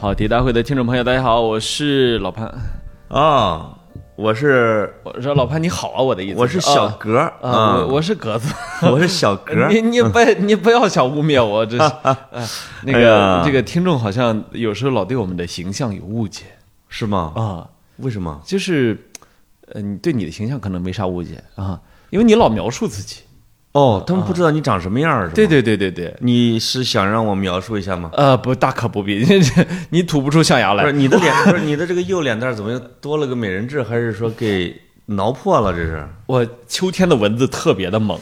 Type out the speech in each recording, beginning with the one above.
跑题大会的听众朋友，大家好，我是老潘。啊，我是我说老潘你好啊，我的意思。我是小啊格儿啊，我我是格子。我是小格 你你不你不要想污蔑我，这是啊 那哎个呀这个听众好像有时候老对我们的形象有误解是吗？啊，为什么？就是呃，你对你的形象可能没啥误解啊，因为你老描述自己。哦，他们不知道你长什么样儿是吗？对，对对对对。你是想让我描述一下吗？呃，不，大可不必，你吐不出象牙来。不是你的脸，不是你的这个右脸蛋儿怎么又多了个美人痣？还是说给挠破了？这是？我秋天的蚊子特别的猛，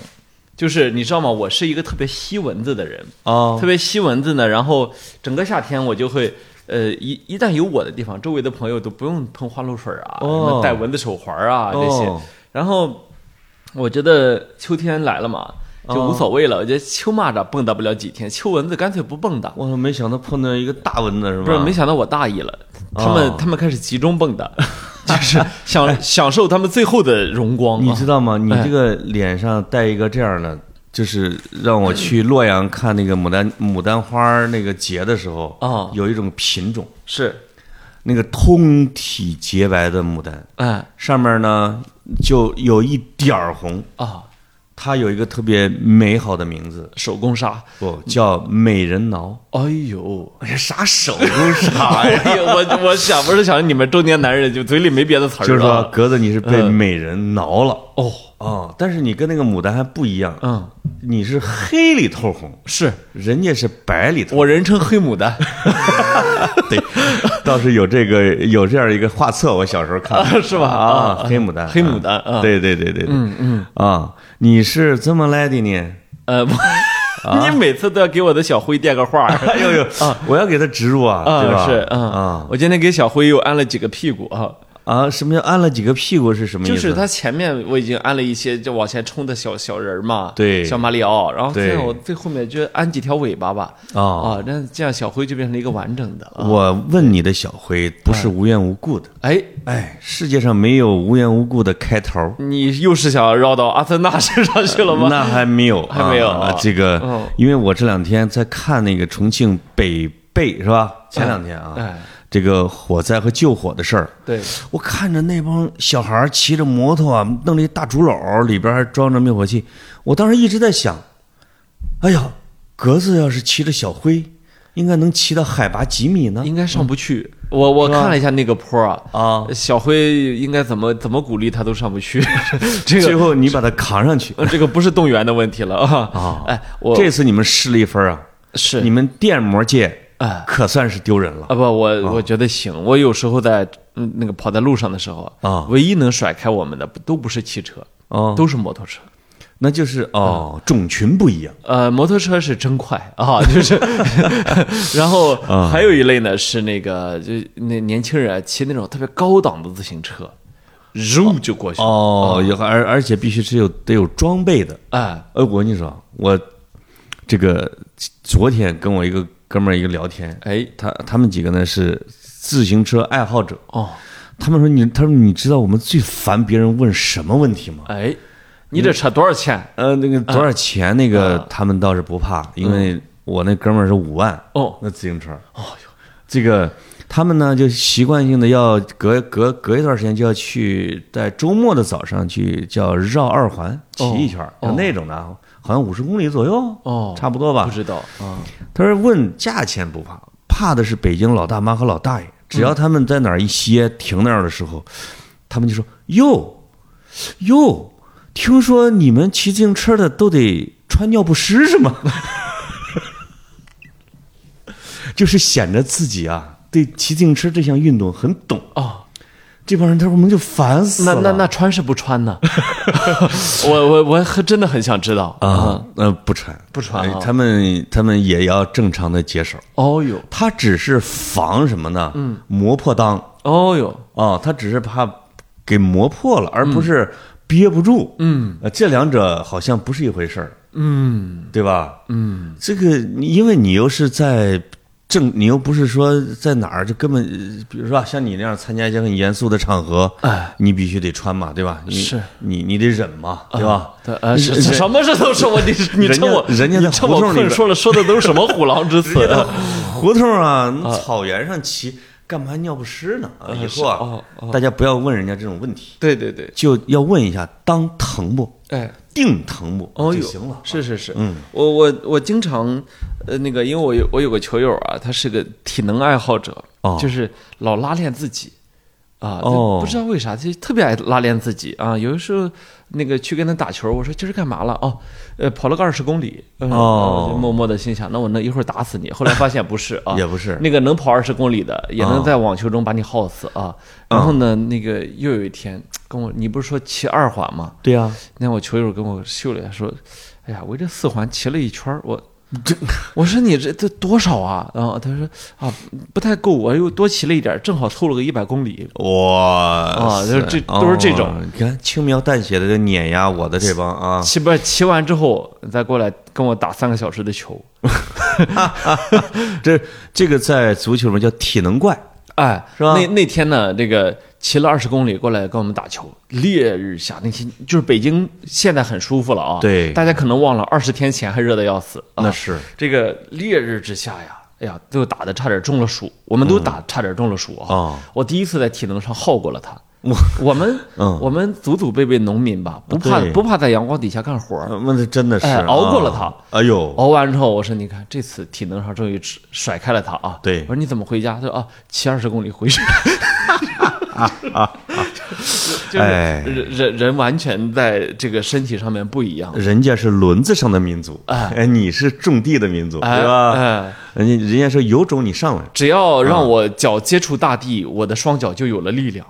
就是你知道吗？我是一个特别吸蚊子的人，哦特别吸蚊子呢。然后整个夏天我就会，呃，一一旦有我的地方，周围的朋友都不用喷花露水啊，哦什么戴蚊子手环啊这些哦。然后我觉得秋天来了嘛，就无所谓了。我觉得秋蚂蚱蹦跶不了几天，秋蚊子干脆不蹦跶。我没想到碰到一个大蚊子是吧？不是，没想到我大意了，他们、哦他们开始集中蹦跶，就是享享受他们最后的荣光。你知道吗？你哎这个脸上带一个这样的，就是让我去洛阳看那个牡丹牡丹花那个节的时候，哦有一种品种，是，那个通体洁白的牡丹，哎。上面呢就有一点儿红，啊，它有一个特别美好的名字，手工纱。不叫美人挠。哎呦，哎呀，啥手工纱 呀？我我想不是想你们中年男人就嘴里没别的词儿就是说，格子你是被美人挠了。哦，哦，但是你跟那个牡丹还不一样，嗯，你是黑里透红，是。人家是白里透红。我人称黑牡丹，对，倒是有这个有这样一个画册，我小时候看。过是吧？啊，黑牡丹，黑牡丹啊，，对对对对对，嗯嗯。啊，你是怎么来的呢？呃，不 你每次都要给我的小辉垫个话儿。哎呦呦啊！我要给他植入啊，对吧？啊，是嗯啊。我今天给小辉又安了几个屁股啊，啊！什么叫按了几个屁股是什么意思？就是他前面我已经按了一些就往前冲的小小人儿嘛，对小马里奥，然后对最后最后面就按几条尾巴吧，啊。啊，那这样小辉就变成了一个完整的了，我问你的小辉不是无缘无故的，哎，哎，世界上没有无缘无故的开头。你又是想绕到阿森纳身上去了吗？那还没有，还没有啊啊这个嗯，因为我这两天在看那个重庆北碚是吧？前两天啊，哎，这个火灾和救火的事儿，对，我看着那帮小孩儿骑着摩托啊，弄了一大竹篓，里边还装着灭火器。我当时一直在想，哎呀，格子要是骑着小灰，应该能骑到海拔几米呢？应该上不去。我我看了一下那个坡啊，啊，小辉应该怎么怎么鼓励他都上不去，这最后你把他扛上去。呃这个不是动员的问题了啊。啊。哎，我这次你们失了一分啊，是。你们电摩界哎。可算是丢人了。啊不，我我觉得行。我有时候在嗯那个跑在路上的时候啊。唯一能甩开我们的不都不是汽车，哦，都是摩托车。那就是哦，种群不一样。呃，摩托车是真快 啊，就是 然后啊。还有一类呢是那个就那年轻人啊骑那种特别高档的自行车，咻就过去。哦，有而而且必须是有得有装备的。哎，哎，我跟你说，我这个昨天跟我一个哥们儿一个聊天，哎，他他们几个呢是自行车爱好者，哦，他们说你，他说你知道我们最烦别人问什么问题吗？哎，你这车多少钱？呃，那个多少钱？那个他们倒是不怕，因为我那哥们儿是五万哦，那自行车。哦哟，这个他们呢就习惯性的要隔隔隔一段时间就要去在周末的早上去叫绕二环骑一圈儿，哦。有那种的啊，好像五十公里左右，哦差不多吧不。知道啊，他说问价钱不怕，怕的是北京老大妈和老大爷，只要他们在哪儿一歇停那儿的时候，他们就说哟哟，听说你们骑自行车的都得穿尿不湿是吗？就是显得自己啊对骑自行车这项运动很懂。哦，这帮人他说我们就烦死了。那那那穿是不穿呢？我我我很真的很想知道啊，呃不穿不穿他们他们也要正常的解手。哦哟，他只是防什么呢？嗯，磨破裆。哦哟，哦，他只是怕给磨破了，而不是憋不住。嗯呃，这两者好像不是一回事儿，嗯对吧？嗯，这个因为你又是在正，你又不是说在哪儿就根本，呃比如说啊像你那样参加一些很严肃的场合，哎，你必须得穿嘛，对吧？你是你你得忍嘛，对吧？什么事都是我，你你趁我人家趁我困说了说的都是什么虎狼之词？胡同啊，草原上骑，干嘛尿不湿呢？啊，以后啊哦，哦。大家不要问人家这种问题，对对对，就要问一下当疼不？哎，定疼不？哦哟，就行了。是是是，嗯，我我我经常，呃，那个，因为我有我有个球友啊，他是个体能爱好者，哦。就是老拉练自己，啊，就哦不知道为啥，就特别爱拉练自己啊。有的时候那个去跟他打球，我说今儿干嘛了？哦，呃，跑了个二十公里，嗯哦就默默的心想，那我能一会儿打死你。后来发现不是啊，也不是那个能跑二十公里的，也能在网球中把你耗死啊。然后呢，那个又有一天跟我，你不是说骑二环吗？对呀，那我球友跟我秀了一下，说：“哎呀，围着四环骑了一圈，我这 我说你这这多少啊？”然后他说：“啊，不太够，我又多骑了一点，正好凑了个一百公里。哇啊就是这都是这种哦你看轻描淡写的就碾压我的这帮啊，骑不骑完之后再过来跟我打三个小时的球，这这个在足球里面叫体能怪，哎，是吧那那天呢，这个骑了二十公里过来跟我们打球，烈日下，那天就是北京现在很舒服了啊。对大家可能忘了二十天前还热的要死。啊那是这个烈日之下呀，哎呀，都打的差点中了暑，我们都打差点中了暑啊！哦我第一次在体能上耗过了他。我我们 嗯我们祖祖辈辈农民吧，不怕不怕在阳光底下干活那这真的是哎熬过了他哎呦，熬完之后，我说你看这次体能上终于甩甩开了他啊！对我说你怎么回家？他说啊，骑二十公里回去。就是哎。人人人完全在这个身体上面不一样，人家是轮子上的民族，哎哎，你是种地的民族，哎对吧？哎。人家人家说有种你上来，只要让我脚接触大地，我的双脚就有了力量。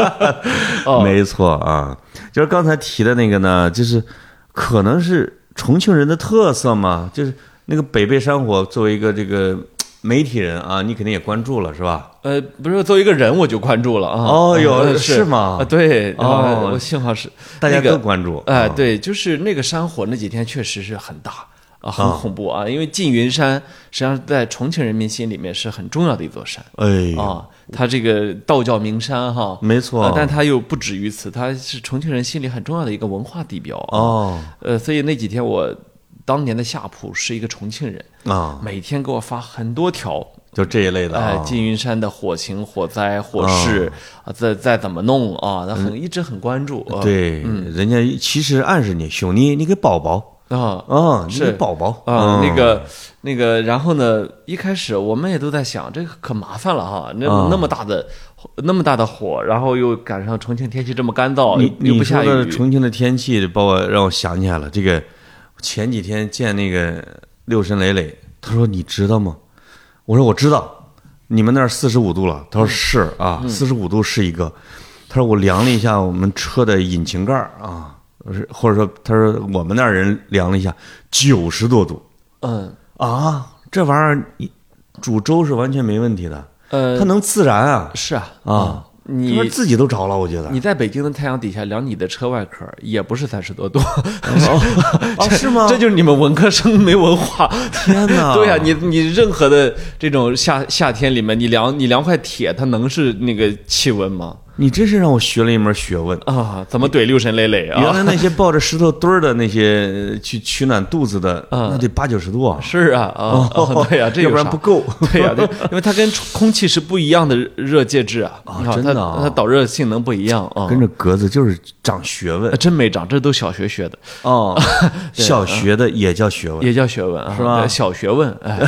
哦。没错啊，就是刚才提的那个呢，就是可能是重庆人的特色嘛，就是那个北碚山火作为一个这个媒体人啊，你肯定也关注了是吧？呃，不是作为一个人我就关注了啊。哦有呃是吗啊对，我幸好是大家那个都关注，哎，啊，对，就是那个山火那几天确实是很大啊，很恐怖啊。因为缙云山实际上在重庆人民心里面是很重要的一座山哎，啊，它这个道教名山哈，没错啊，但它又不止于此，它是重庆人心里很重要的一个文化地标啊。哦呃，所以那几天我当年的夏普是一个重庆人，啊，每天给我发很多条。就这一类的哎，啊，缙云山的火情、火灾、火势啊，再再怎么弄啊？他很一直很关注。啊对，人家其实暗示你，兄弟，你给宝宝啊啊，你是给宝宝啊，嗯那个那个，然后呢，一开始我们也都在想，这个可麻烦了哈，那啊那么大的那么大的火，然后又赶上重庆天气这么干燥，你又不下雨，的重庆的天气，把我让我想起来了。这个前几天见那个六神磊磊，他说你知道吗？我说我知道，你们那儿四十五度了。他说是啊，四十五度是一个。他说我量了一下我们车的引擎盖儿啊，是或者说他说我们那儿人量了一下九十多度嗯啊，这玩意儿你煮粥是完全没问题的，呃它能自燃啊是啊啊！他你说自己都着了，我觉得。你在北京的太阳底下量你的车外壳，也不是三十多度，哦，是吗？这就是你们文科生没文化。天哪！对呀、你你任何的这种夏夏天里面，你量你量块铁，它能是那个气温吗？你真是让我学了一门学问。啊，怎么怼六神磊磊啊？原来那些抱着石头墩儿的那些呃去取暖肚子的，那得八九十度啊，是啊啊，啊对呀、这要不然不。够。对呀、对，因为它跟空气是不一样的热介质啊，啊真的啊。它它导热性能不一样啊。跟着格子就是长学问。呃真没长，这都小学学的，哦，小学的也叫学问。也叫学问啊，是吧？小学问，哎，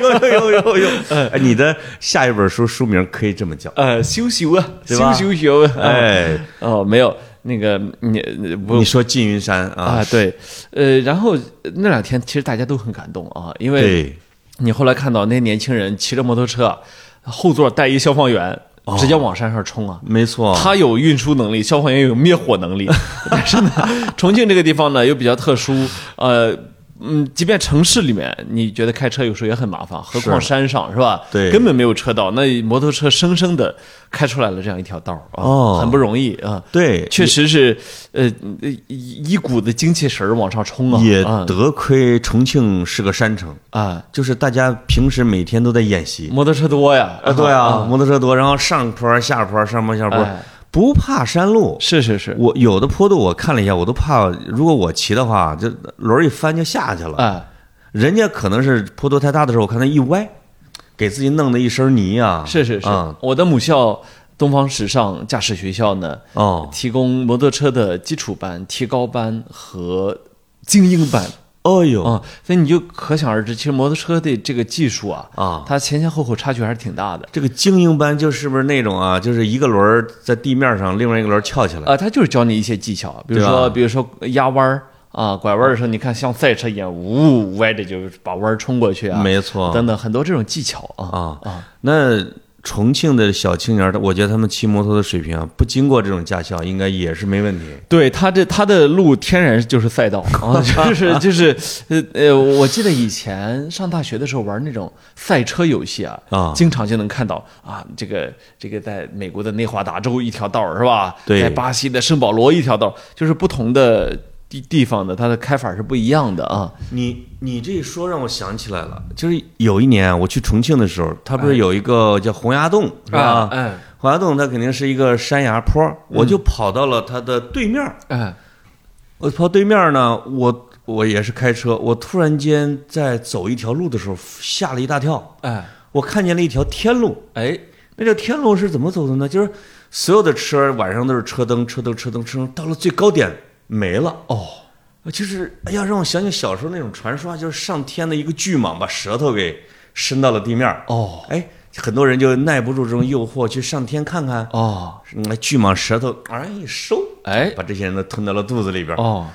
有有有有有，哎，你的下一本书书名可以这么叫，呃，修修啊，修对吧修学哎，哦，没有那个你不你说缙云山啊，啊？对，呃，然后那两天其实大家都很感动啊，因为，你后来看到那些年轻人骑着摩托车，后座带一消防员，直接往山上冲啊。没错。他有运输能力，消防员有灭火能力，但是呢，重庆这个地方呢又比较特殊，呃，嗯，即便城市里面，你觉得开车有时候也很麻烦，何况山上是吧？对。根本没有车道，那摩托车生生的开出来了这样一条道啊，哦。很不容易啊。对，确实是，呃，一一股子精气神儿往上冲啊，也啊。得亏重庆是个山城，啊，就是大家平时每天都在演习。摩托车多呀，啊，对啊，摩托车多，然后上坡下坡，上坡下坡哎，不怕山路。是是是，我有的坡度我看了一下，我都怕，如果我骑的话，这轮儿一翻就下去了。哎，人家可能是坡度太大的时候，我看他一歪，给自己弄的一身泥啊。是是是啊，我的母校东方时尚驾驶学校呢，哦提供摩托车的基础班、提高班和精英班哦呦。啊、所以你就可想而知，其实摩托车的这个技术啊，啊，它前前后后差距还是挺大的。这个精英班就是不是那种啊，就是一个轮儿在地面上，另外一个轮儿翘起来。啊，他就是教你一些技巧，比如说，比如说压弯儿啊，拐弯儿的时候，你看像赛车一样，呜歪着就把弯儿冲过去啊，没错。等等很多这种技巧啊。啊。啊，那重庆的小青年儿，我觉得他们骑摩托的水平啊，不经过这种驾校，应该也是没问题。对他这他的路天然就是赛道啊，就是就是呃呃，我记得以前上大学的时候玩那种赛车游戏啊，啊经常就能看到啊，这个这个在美国的内华达州一条道是吧？对在巴西的圣保罗一条道，就是不同的地地方的它的开法是不一样的啊。你你这一说让我想起来了，就是有一年我去重庆的时候，它不是有一个叫洪崖洞，是吧？哎洪崖洞它肯定是一个山崖坡，我就跑到了它的对面儿。哎我跑对面呢，我我也是开车，我突然间在走一条路的时候吓了一大跳，哎我看见了一条天路。哎那条天路是怎么走的呢？就是所有的车晚上都是车灯、车灯、车灯、车灯，到了最高点没了。哦就是哎呀，让我想起小时候那种传说啊，就是上天的一个巨蟒把舌头给伸到了地面儿。哦哎，很多人就耐不住这种诱惑，去上天看看。哦那巨蟒舌头啊一收，哎把这些人都吞到了肚子里边儿。哦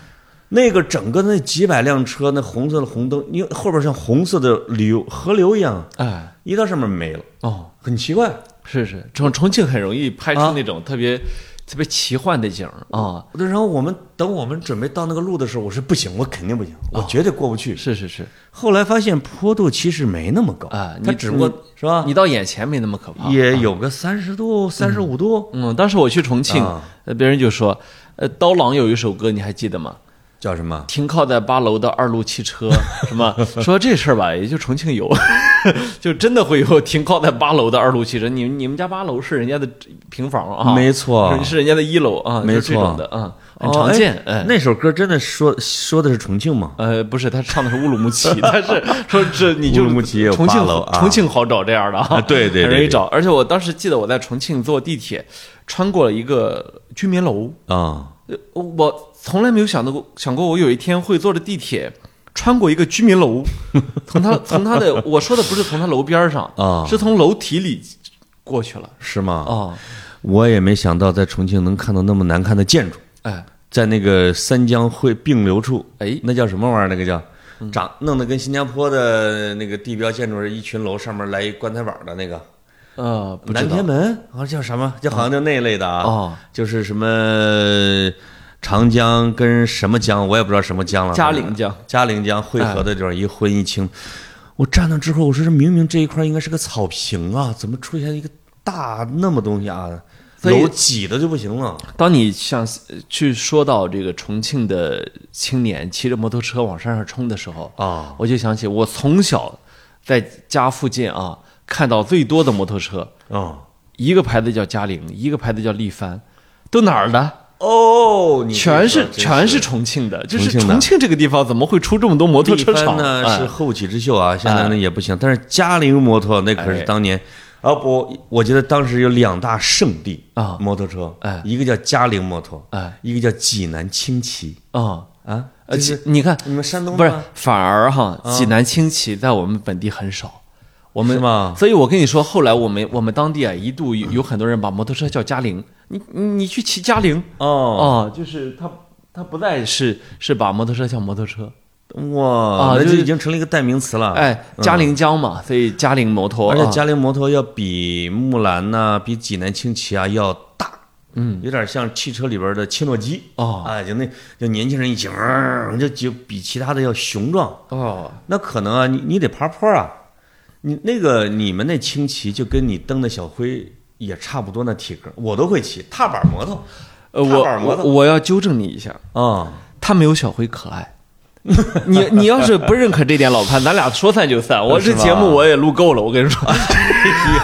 那个整个那几百辆车，那红色的红灯，因为后边像红色的流河流一样，哎一到上面没了，哦，很奇怪。是是，重重庆很容易拍出啊那种特别特别奇幻的景儿啊。然后我们等我们准备到那个路的时候，我说不行，我肯定不行，我绝对过不去。是是是，后来发现坡度其实没那么高啊你它只不过是吧，你到眼前没那么可怕。也有个三十度、三十五度，嗯，当时我去重庆别人就说，呃，刀郎有一首歌，你还记得吗？叫什么？停靠在八楼的二路汽车，什么说这事儿吧，也就重庆有，就真的会有停靠在八楼的二路汽车。你们你们家八楼是人家的平房啊，没错是是人家的一楼啊，没就是这种错的啊，很哦常见。那首歌真的说说的是重庆吗？呃，不是，他唱的是乌鲁木齐，他是说这你就乌鲁木齐有重庆八楼啊重庆好找这样的啊啊对对对对很容易找。而且我当时记得我在重庆坐地铁，穿过了一个居民楼，啊，呃我从来没有想到过想过我有一天会坐着地铁穿过一个居民楼，从他从他的我说的不是从他楼边上啊是从楼体里过去了是吗？哦，我也没想到在重庆能看到那么难看的建筑，哎在那个三江汇并流处，哎那叫什么玩意儿？那个叫嗯长弄得跟新加坡的那个地标建筑是一群楼，上面来一棺材板的那个呃南天门，好像叫什么？就好像就那类的啊，哦就是什么长江跟什么江，我也不知道什么江了，嘉陵江，嘉陵江汇合的地方一昏一清。我站那之后，我说这明明这一块应该是个草坪啊，怎么出现一个大那么东西啊？所以楼挤的就不行了。当你想呃去说到这个重庆的青年骑着摩托车往山上冲的时候啊我就想起我从小在家附近啊看到最多的摩托车，嗯。一个牌子叫嘉陵，一个牌子叫力帆，都哪儿的？哦，你全是全是重庆的，就是重庆这个地方怎么会出这么多摩托车厂？呢哎。是后起之秀啊，现在呢也不行。但是嘉陵摩托那可是哎。当年，啊不，我觉得当时有两大圣地啊。摩托车，哎。一个叫嘉陵摩托，哎。一个叫济南轻骑。啊啊，呃，你看你们山东不是，反而哈，济南轻骑在我们本地很少。我们是吗？所以我跟你说，后来我们我们当地啊，一度有有很多人把摩托车叫嘉陵，你你你去骑嘉陵哦，哦，就是他他不再是是把摩托车叫摩托车，哇，啊就就已经成了一个代名词了。哎，嘉陵江嘛，所以嘉陵摩托，啊而且嘉陵摩托要比木兰呐、比济南轻骑啊要大，嗯，有点像汽车里边的切诺基。哦。哎，就那就年轻人一起，嗯就就比其他的要雄壮。哦，那可能啊，你你得爬坡啊，你那个你们那轻骑就跟你蹬的小灰也差不多那体格，我都会骑踏板摩托呃，踏我我要纠正你一下，啊，他没有小辉可爱。你你要是不认可这点，老潘，咱俩说散就散。我 这节目我也录够了，我跟你说 哎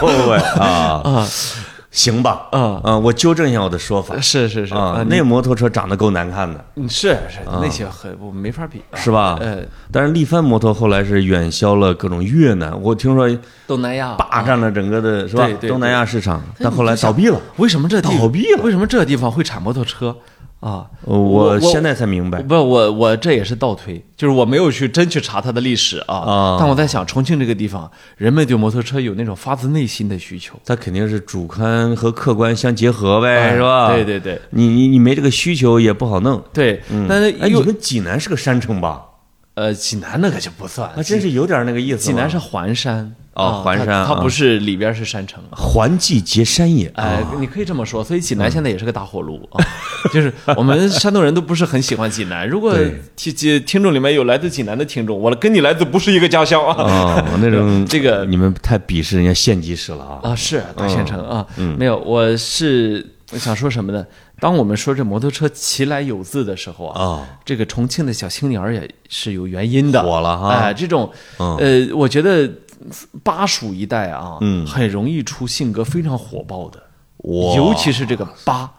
呦喂啊，啊 行吧，嗯。嗯，我纠正一下我的说法。是是是。啊，那摩托车长得够难看的，嗯是是那些很我没法比，啊。是吧？呃，但是力帆摩托后来是远销了各种越南，我听说东南亚。霸占了整个的是吧？东南亚市场，但后来倒闭了。为什么这地倒闭了。为什么这地方会产摩托车啊？呃我我现在才明白，不，我我这也是倒推，就是我没有去真去查它的历史啊。啊但我在想，重庆这个地方，人们对摩托车有那种发自内心的需求，它肯定是主观和客观相结合呗，哎是吧？对对对你你你没这个需求也不好弄。对。嗯但是哎，你们济南是个山城吧？呃，济南那个就不算，那，真是有点那个意思。济南是环山哦啊环山啊它不是里边是山城。环济结山也。哎啊，你可以这么说，所以济南现在也是个大火炉啊。就是我们山东人都不是很喜欢济南。如果听听听众里面有来自济南的听众，我跟你来自不是一个家乡啊。啊，那种 这个你们太鄙视人家县级市了啊！啊，是大县城啊，嗯没有，我是想说什么呢？当我们说这摩托车骑来有字的时候啊，啊，这个重庆的小青年儿也是有原因的，火了哈哎，这种嗯呃，我觉得巴蜀一带啊，嗯很容易出性格非常火爆的，哇尤其是这个巴。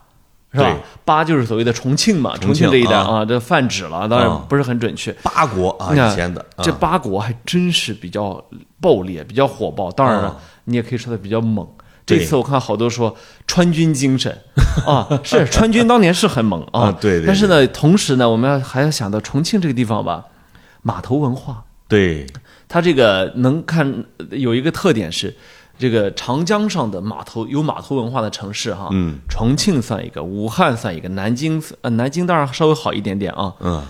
是吧？巴就是所谓的重庆嘛，重重庆庆这一带啊啊，这泛指了，当然啊不是很准确。八国啊，以前的啊这八国还真是比较暴烈，比较火爆。当然了啊，你也可以说它比较猛。这次我看好多说川军精神 啊，是川军当年是很猛啊对但是呢，同时呢，我们要还要想到重庆这个地方吧，码头文化，对它这个能看有一个特点是，这个长江上的码头有码头文化的城市哈，嗯，重庆算一个，武汉算一个，南京呃南京当然稍微好一点点啊，嗯，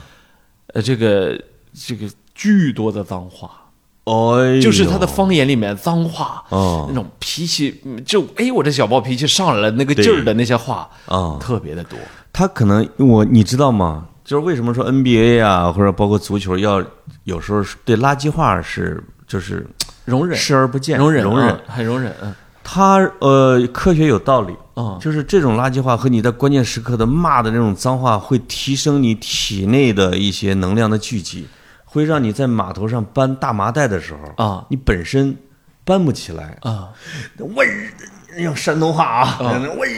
呃这个这个巨多的脏话。哎，就是他的方言里面脏话，哦那种脾气，嗯就哎，我这小暴脾气上来了，那个劲儿的那些话啊，特别的多。他可能我你知道吗？就是为什么说 NBA 啊，或者包括足球要有时候是对垃圾话是就是容忍，视而不见，容忍，容忍。啊。很容忍，嗯。他呃，科学有道理，啊，就是这种垃圾话和你在关键时刻的骂的那种脏话，会提升你体内的一些能量的聚集，会让你在码头上搬大麻袋的时候啊。你本身搬不起来。啊，我，用山东话啊，喂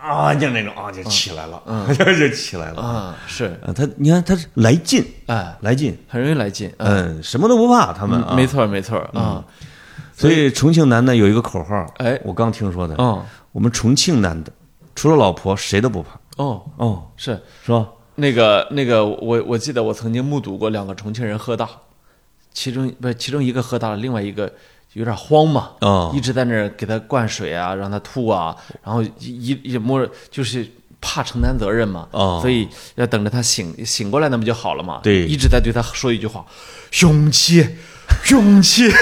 啊，就那种啊，就起来了，嗯 就起来了啊，是，啊。他你看他是来劲，哎，来劲，很容易来劲，嗯，嗯，什么都不怕，他们啊。没错，没错啊，所以重庆男的有一个口号，哎我刚听说的，嗯我们重庆男的除了老婆谁都不怕，哦，哦，是是吧？那个那个，我我记得我曾经目睹过两个重庆人喝大，其中不是其中一个喝大了，另外一个有点慌嘛，哦一直在那儿给他灌水啊，让他吐啊，然后一一一摸就是怕承担责任嘛，哦所以要等着他醒醒过来，那不就好了嘛？对。一直在对他说一句话：勇气，勇气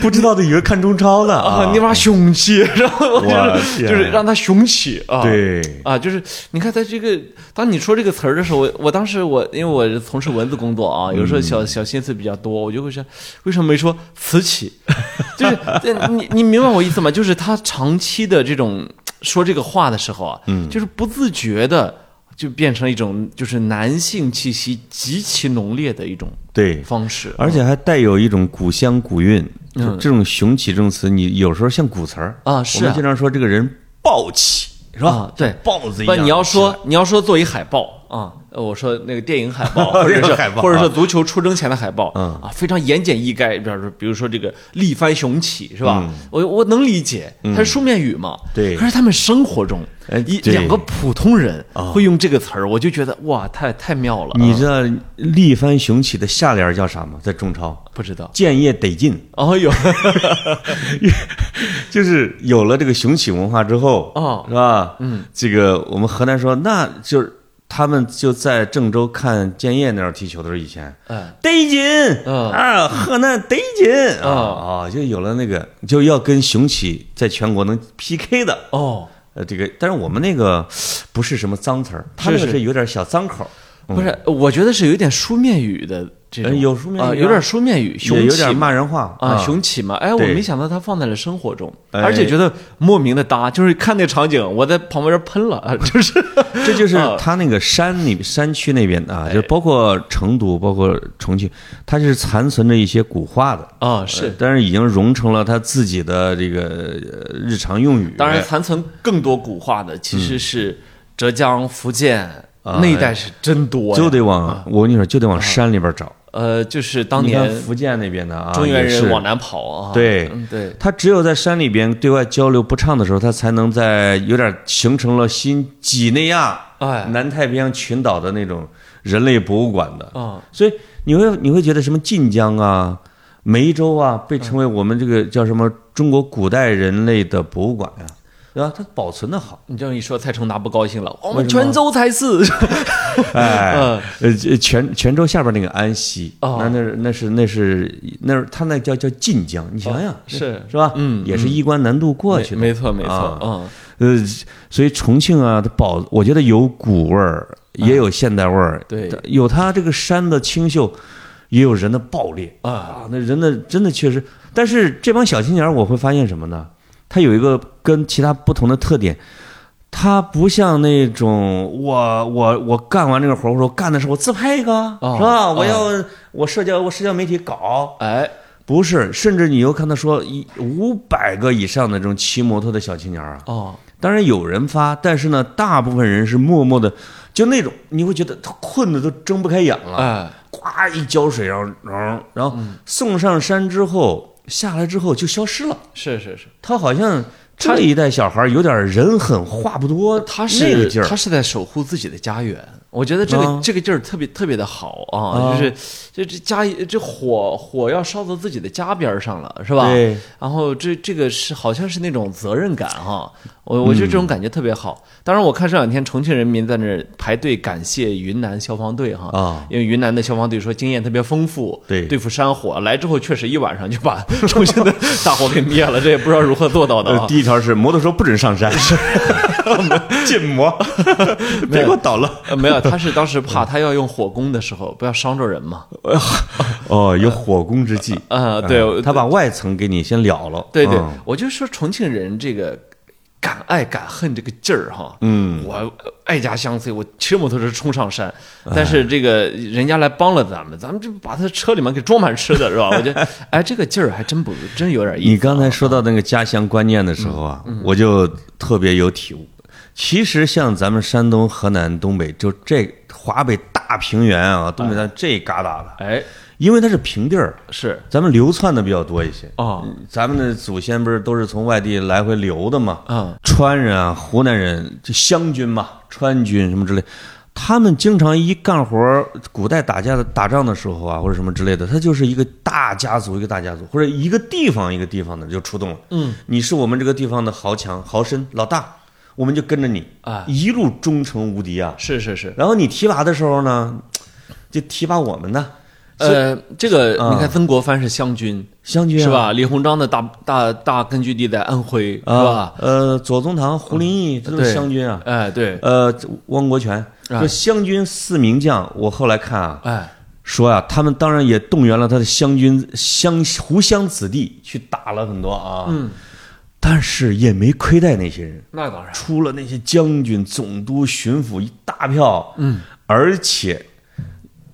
不知道的以为看中超呢啊！你妈雄起，然后就是就是让他雄起啊！对，啊，就是你看，在这个当你说这个词儿的时候，我我当时我因为我从事文字工作啊，有时候小小心思比较多，我就会想，为什么没说瓷器？就是这你你明白我意思吗？就是他长期的这种说这个话的时候啊，嗯，就是不自觉的就变成一种就是男性气息极其浓烈的一种对，方式，而且还带有一种古香古韵。嗯这种雄起这种词，你有时候像古词儿啊是啊我们经常说这个人暴起，是吧？啊对不，豹子一样。你要说你要说做一海报啊，呃我说那个电影海报，或者是海报或者是足球出征前的海报，嗯啊，非常言简意赅，比如说比如说这个力帆雄起是吧？我我能理解，它是书面语嘛。嗯对可是他们生活中一两个普通人会用这个词儿，我就觉得哇，太太妙了。啊你知道力帆雄起的下联叫啥吗？在中超，不知道？建业得劲，哦哟 就是有了这个雄起文化之后，哦是吧？嗯，这个我们河南说，那就是他们就在郑州看建业那儿踢球的时候，以前嗯，得劲嗯。啊，河南得劲啊啊啊，就有了那个就要跟雄起在全国能 PK 的。哦，呃，这个，但是我们那个不是什么脏词儿，他那个是。是有点小脏口儿，不是，我觉得是有点书面语的这种，呃有书面语有点书面语，雄起也有点骂人话。啊，雄起嘛，哎，我没想到他放在了生活中，哎。而且觉得莫名的搭，就是看那场景，我在旁边喷了，啊 就是 这就是啊。他那个山里山区那边啊，就包括成都，包括重庆，它是残存着一些古话的，啊，呃是。但是已经融成了他自己的这个呃日常用语。当然，残存更多古话的其实是浙江、福建那一带是真多，啊就得往我跟你说，就得往山里边找。呃，就是当年福建那边的啊，中原人往南跑啊，对嗯对，他只有在山里边对外交流不畅的时候，他才能在有点形成了新几内亚、哎南太平洋群岛的那种人类博物馆的。啊，所以你会你会觉得什么晋江啊、梅州啊，被称为我们这个叫什么中国古代人类的博物馆呀、对吧？它保存的好。你这么一说，蔡成达不高兴了，我们泉州才是，哎，嗯呃，泉泉州下边那个安溪，哦那那是那是那是那是他那叫叫晋江，你想想是是吧？嗯也是衣冠南渡过去的，没错没错，啊嗯，呃，所以重庆啊，它保，我觉得有古味儿，也有现代味儿，对有它这个山的清秀，也有人的暴烈啊啊，那人的真的确实，但是这帮小青年，我会发现什么呢？它有一个跟其他不同的特点，它不像那种我我我干完这个活儿，我说干的时候我自拍一个，哦是吧？哦。我要我社交我社交媒体搞，哎，不是，甚至你又看他说一五百个以上的这种骑摩托的小青年儿啊，哦，当然有人发，但是呢，大部分人是默默的，就那种你会觉得他困的都睁不开眼了，哎，呱一浇水，然后然后然后送上山之后下来之后就消失了。是是是，他好像这一代小孩有点人狠话不多，他是那个劲儿他。是在守护自己的家园，我觉得这个、啊这个劲儿特别特别的好啊，啊就是这这家这火火要烧到自己的家边儿上了，是吧？对，然后这这个是好像是那种责任感哈，我我觉得这种感觉特别好。当然，我看这两天重庆人民在那儿排队感谢云南消防队哈，啊因为云南的消防队说经验特别丰富，对对付山火来之后确实一晚上就把 重庆的大火给灭了，这也不知道如何做到的。第一条是摩托车不准上山，禁摩，别给我倒了。呃，没有，他是当时怕他要用火攻的时候不要伤着人嘛。哦，有火攻之计。啊，对，嗯他把外层给你先了了。对对嗯，我就说重庆人这个敢爱敢恨这个劲儿哈，嗯，我爱家相随，我骑摩托车冲上山，但是这个人家来帮了咱们，咱们就把他车里面给装满吃的，是吧？我觉得，哎，这个劲儿还真不真有点意思。你刚才说到那个家乡观念的时候啊，我就特别有体悟。其实像咱们山东、河南、东北，就这华北大平原啊，东北咱这旮沓的，哎，因为它是平地儿，是咱们流窜的比较多一些。哦，咱们的祖先不是都是从外地来回流的嘛？嗯，川人啊、湖南人，就湘军嘛、川军什么之类，他们经常一干活儿，古代打架的打仗的时候啊，或者什么之类的，他就是一个大家族，一个大家族，或者一个地方一个地方的就出动了。嗯，你是我们这个地方的豪强、豪绅、老大，我们就跟着你，啊一路忠诚无敌啊。是是是，然后你提拔的时候呢，就提拔我们呢，呃，这个啊你看曾国藩是湘军湘军啊是？吧？李鸿章的大大大根据地在安徽是啊吧？，呃，左宗棠、胡林翼，这都是湘军啊。哎，对，呃，汪国权，啊就湘军四名将，我后来看啊，哎，说呀、他们当然也动员了他的湘军湘湖湘子弟去打了很多啊，嗯，但是也没亏待那些人，那当然，出了那些将军、总督、巡抚一大票，嗯，而且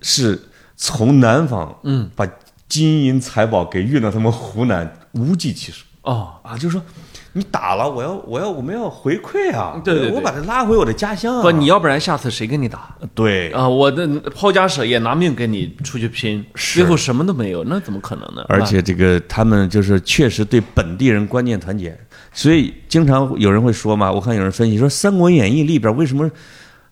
是从南方，嗯，把金银财宝给运到他们湖南，无计其数哦，啊，就是说。你打了，我要，我要，我们要回馈啊！对对对我把他拉回我的家乡啊！不，你要不然下次谁跟你打对啊？我的抛家舍业拿命跟你出去拼，最后什么都没有，那怎么可能呢？而且这个他们就是确实对本地人观念团结，所以经常有人会说嘛，我看有人分析说《三国演义》里边为什么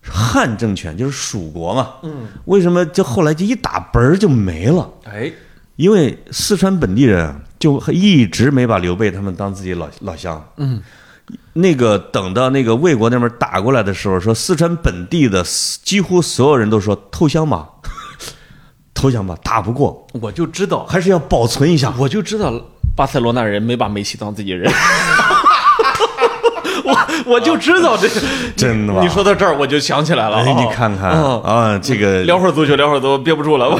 汉政权就是蜀国嘛，嗯，为什么就后来就一打嘣儿就没了？哎，因为四川本地人啊就一直没把刘备他们当自己老老乡，嗯，那个等到那个魏国那边打过来的时候，说四川本地的几乎所有人都说投降吧，投降吧，打不过，我就知道，还是要保存一下。我就知道巴塞罗那人没把梅西当自己人。我 我就知道这 真的吗你说到这儿，我就想起来了。哎，哦你看看嗯啊，这个聊会儿足球，聊会儿都憋不住了。我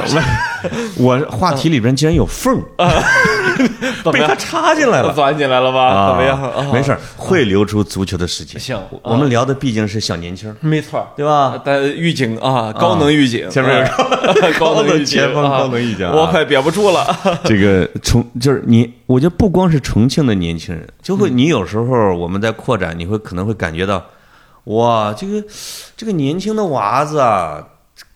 我话题里边竟然有缝儿，被他插进来了。钻进来了吧？怎么样？啊没事儿，会留出足球的时间。行我我们聊的毕竟是小年轻，没错，对吧？但预警啊，高能预警，前面有啊 高能预警，前方啊高能预警啊我快憋不住了。这个重就是你，我觉得不光是重庆的年轻人，就会你有时候我们在扩展，你会可能会感觉到，哇，这个这个年轻的娃子啊，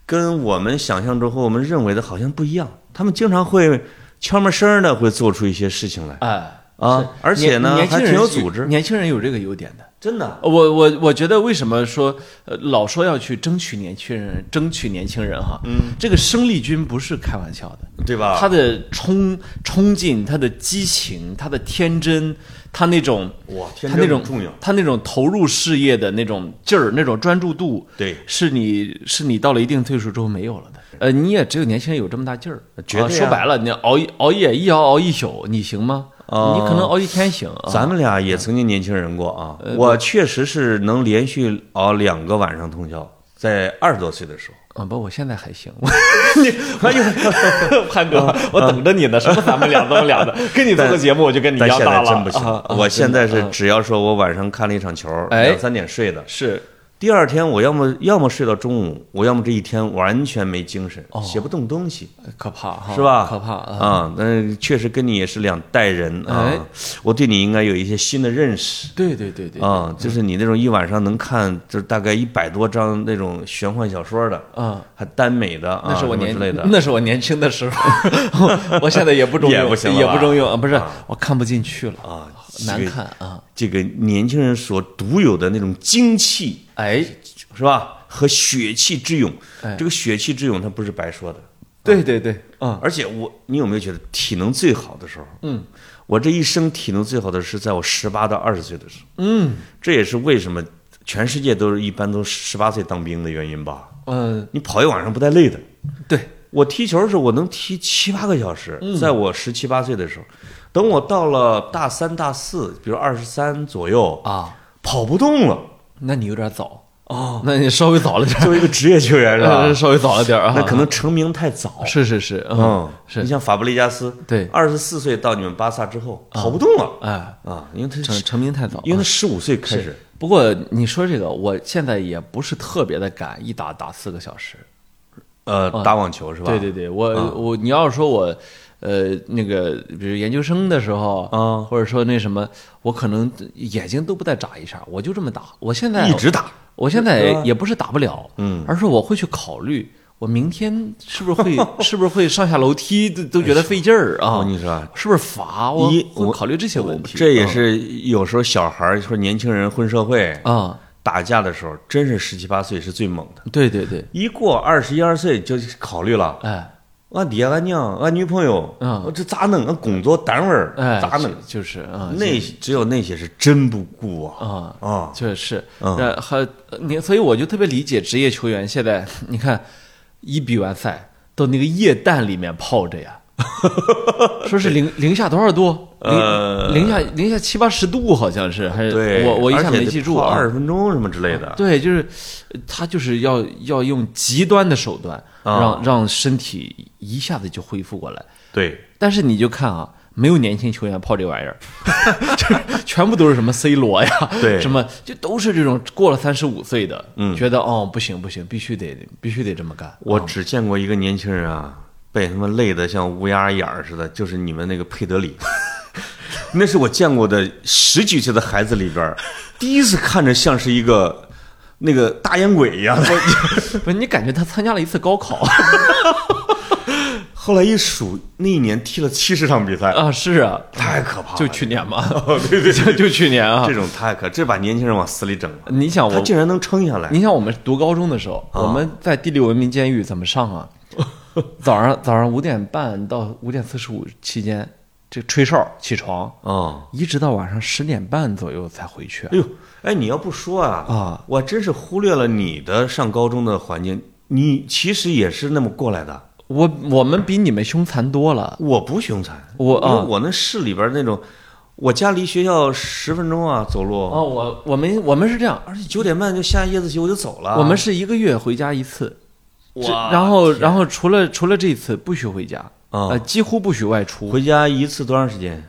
跟我们想象中和我们认为的好像不一样，他们经常会悄没声的会做出一些事情来哎，啊，而且呢年年轻人有组织，年轻人有这个优点的。真的。我我我觉得为什么说呃老说要去争取年轻人，争取年轻人哈，嗯，这个生力军不是开玩笑的，对吧？他的冲冲劲，他的激情，他的天真，他那种哇，天他那种真很重要，他那种投入事业的那种劲儿，那种专注度，对是你是你到了一定岁数之后没有了的。呃，你也只有年轻人有这么大劲儿。绝对说白了，你熬一熬夜一熬熬一宿，你行吗？哦你可能熬一天行。啊咱们俩也曾经年轻人过啊，我确实是能连续熬两个晚上通宵，在二十多岁的时候。啊不，我现在还行。你哎呦，潘哥，我等着你呢。什么咱们俩，咱们俩的，跟你做个节目，我就跟你一样大了。在真不行我现在是只要说我晚上看了一场球，哎两三点睡的，是第二天我要么要么睡到中午，我要么这一天完全没精神，写不动东西，可怕哈，是吧？可怕啊！啊！但是确实跟你也是两代人啊哎，我对你应该有一些新的认识。对对对对啊，就是你那种一晚上能看，就是大概一百多章那种玄幻小说的，啊，还耽美的啊，那是我年什么之类的。那是我年轻的时候，我现在也不中用，也不行也不中用啊，不是我看不进去了啊难这个看啊！这个年轻人所独有的那种精气，哎，是吧？和血气之勇，哎这个血气之勇他不是白说的。对对对，啊，而且我，你有没有觉得体能最好的时候？嗯，我这一生体能最好的是在我十八到二十岁的时候。嗯这也是为什么全世界都是一般都十八岁当兵的原因吧？嗯，你跑一晚上不带累的。对，我踢球的时候，我能踢七八个小时，嗯在我十七八岁的时候。等我到了大三、大四，比如二十三左右，啊，跑不动了。那你有点早。哦，那你稍微早了点，作为一个职业球员是吧？呃？稍微早了点啊，那可能成名太早。是是是，嗯，是。你像法布雷加斯，对。二十四岁到你们巴萨之后跑不动了。哎，啊，因为他成成名太早，因为他啊十五岁开始，不过你说这个，我现在也不是特别的敢，一打打四个小时。呃，打网球是吧？对对对，我、啊。我你要是说我，呃，那个比如研究生的时候啊或者说那什么，我可能眼睛都不带眨一下，我就这么打。我现在一直打，我现在也不是打不了，嗯而是我会去考虑，我明天是不是会 是不是会上下楼梯都都觉得费劲儿啊？我跟你说啊是不是乏？我会考虑这些问题。这也是有时候小孩儿说年轻人混社会啊、打架的时候，真是十七八岁是最猛的。对对对，一过二十一二岁就考虑了，哎俺爹俺娘俺女朋友，嗯我这咋弄？俺工作单位咋弄？就就是啊，那只有那些是真不顾啊啊。啊！确实是，嗯呃，还你，所以我就特别理解职业球员现在，你看一比完赛到那个液氮里面泡着呀，说是零零下多少度？呃零零下零下七八十度，好像是，还是，我我一下没记住啊二。十分钟什么之类的。对，就是呃他就是要要用极端的手段，啊让让身体一下子就恢复过来。对，但是你就看啊，没有年轻球员泡这玩意儿，就是 全部都是什么 C 罗呀，对什么就都是这种过了三十五岁的，嗯觉得哦不行不行，必须得必须得这么干。我只见过一个年轻人啊，被他们累得像乌鸦眼儿似的，就是你们那个佩德里，那是我见过的十几岁的孩子里边儿，第一次看着像是一个那个大烟鬼一样的。不是你感觉他参加了一次高考 后来一数，那一年踢了七十场比赛，啊？是啊，太可怕了。就去年嘛，对对就就去年啊这。种太可，这把年轻人往死里整了。你想我，他竟然能撑下来，你想我们读高中的时候，啊我们在第六文明监狱怎么上啊？早上早上五点半到五点四十五期间，这吹哨起床，嗯，一直到晚上十点半左右才回去。哎呦，哎，你要不说啊，啊，我真是忽略了你的上高中的环境。你其实也是那么过来的。我我们比你们凶残多了。我不凶残，我啊我那市里边那种，我家离学校十分钟啊，走路，哦，我我们我们是这样，而且九点半就下夜自习我就走了。我们是一个月回家一次，然后然后除了除了这一次不许回家，啊呃，几乎不许外出。回家一次多长时间？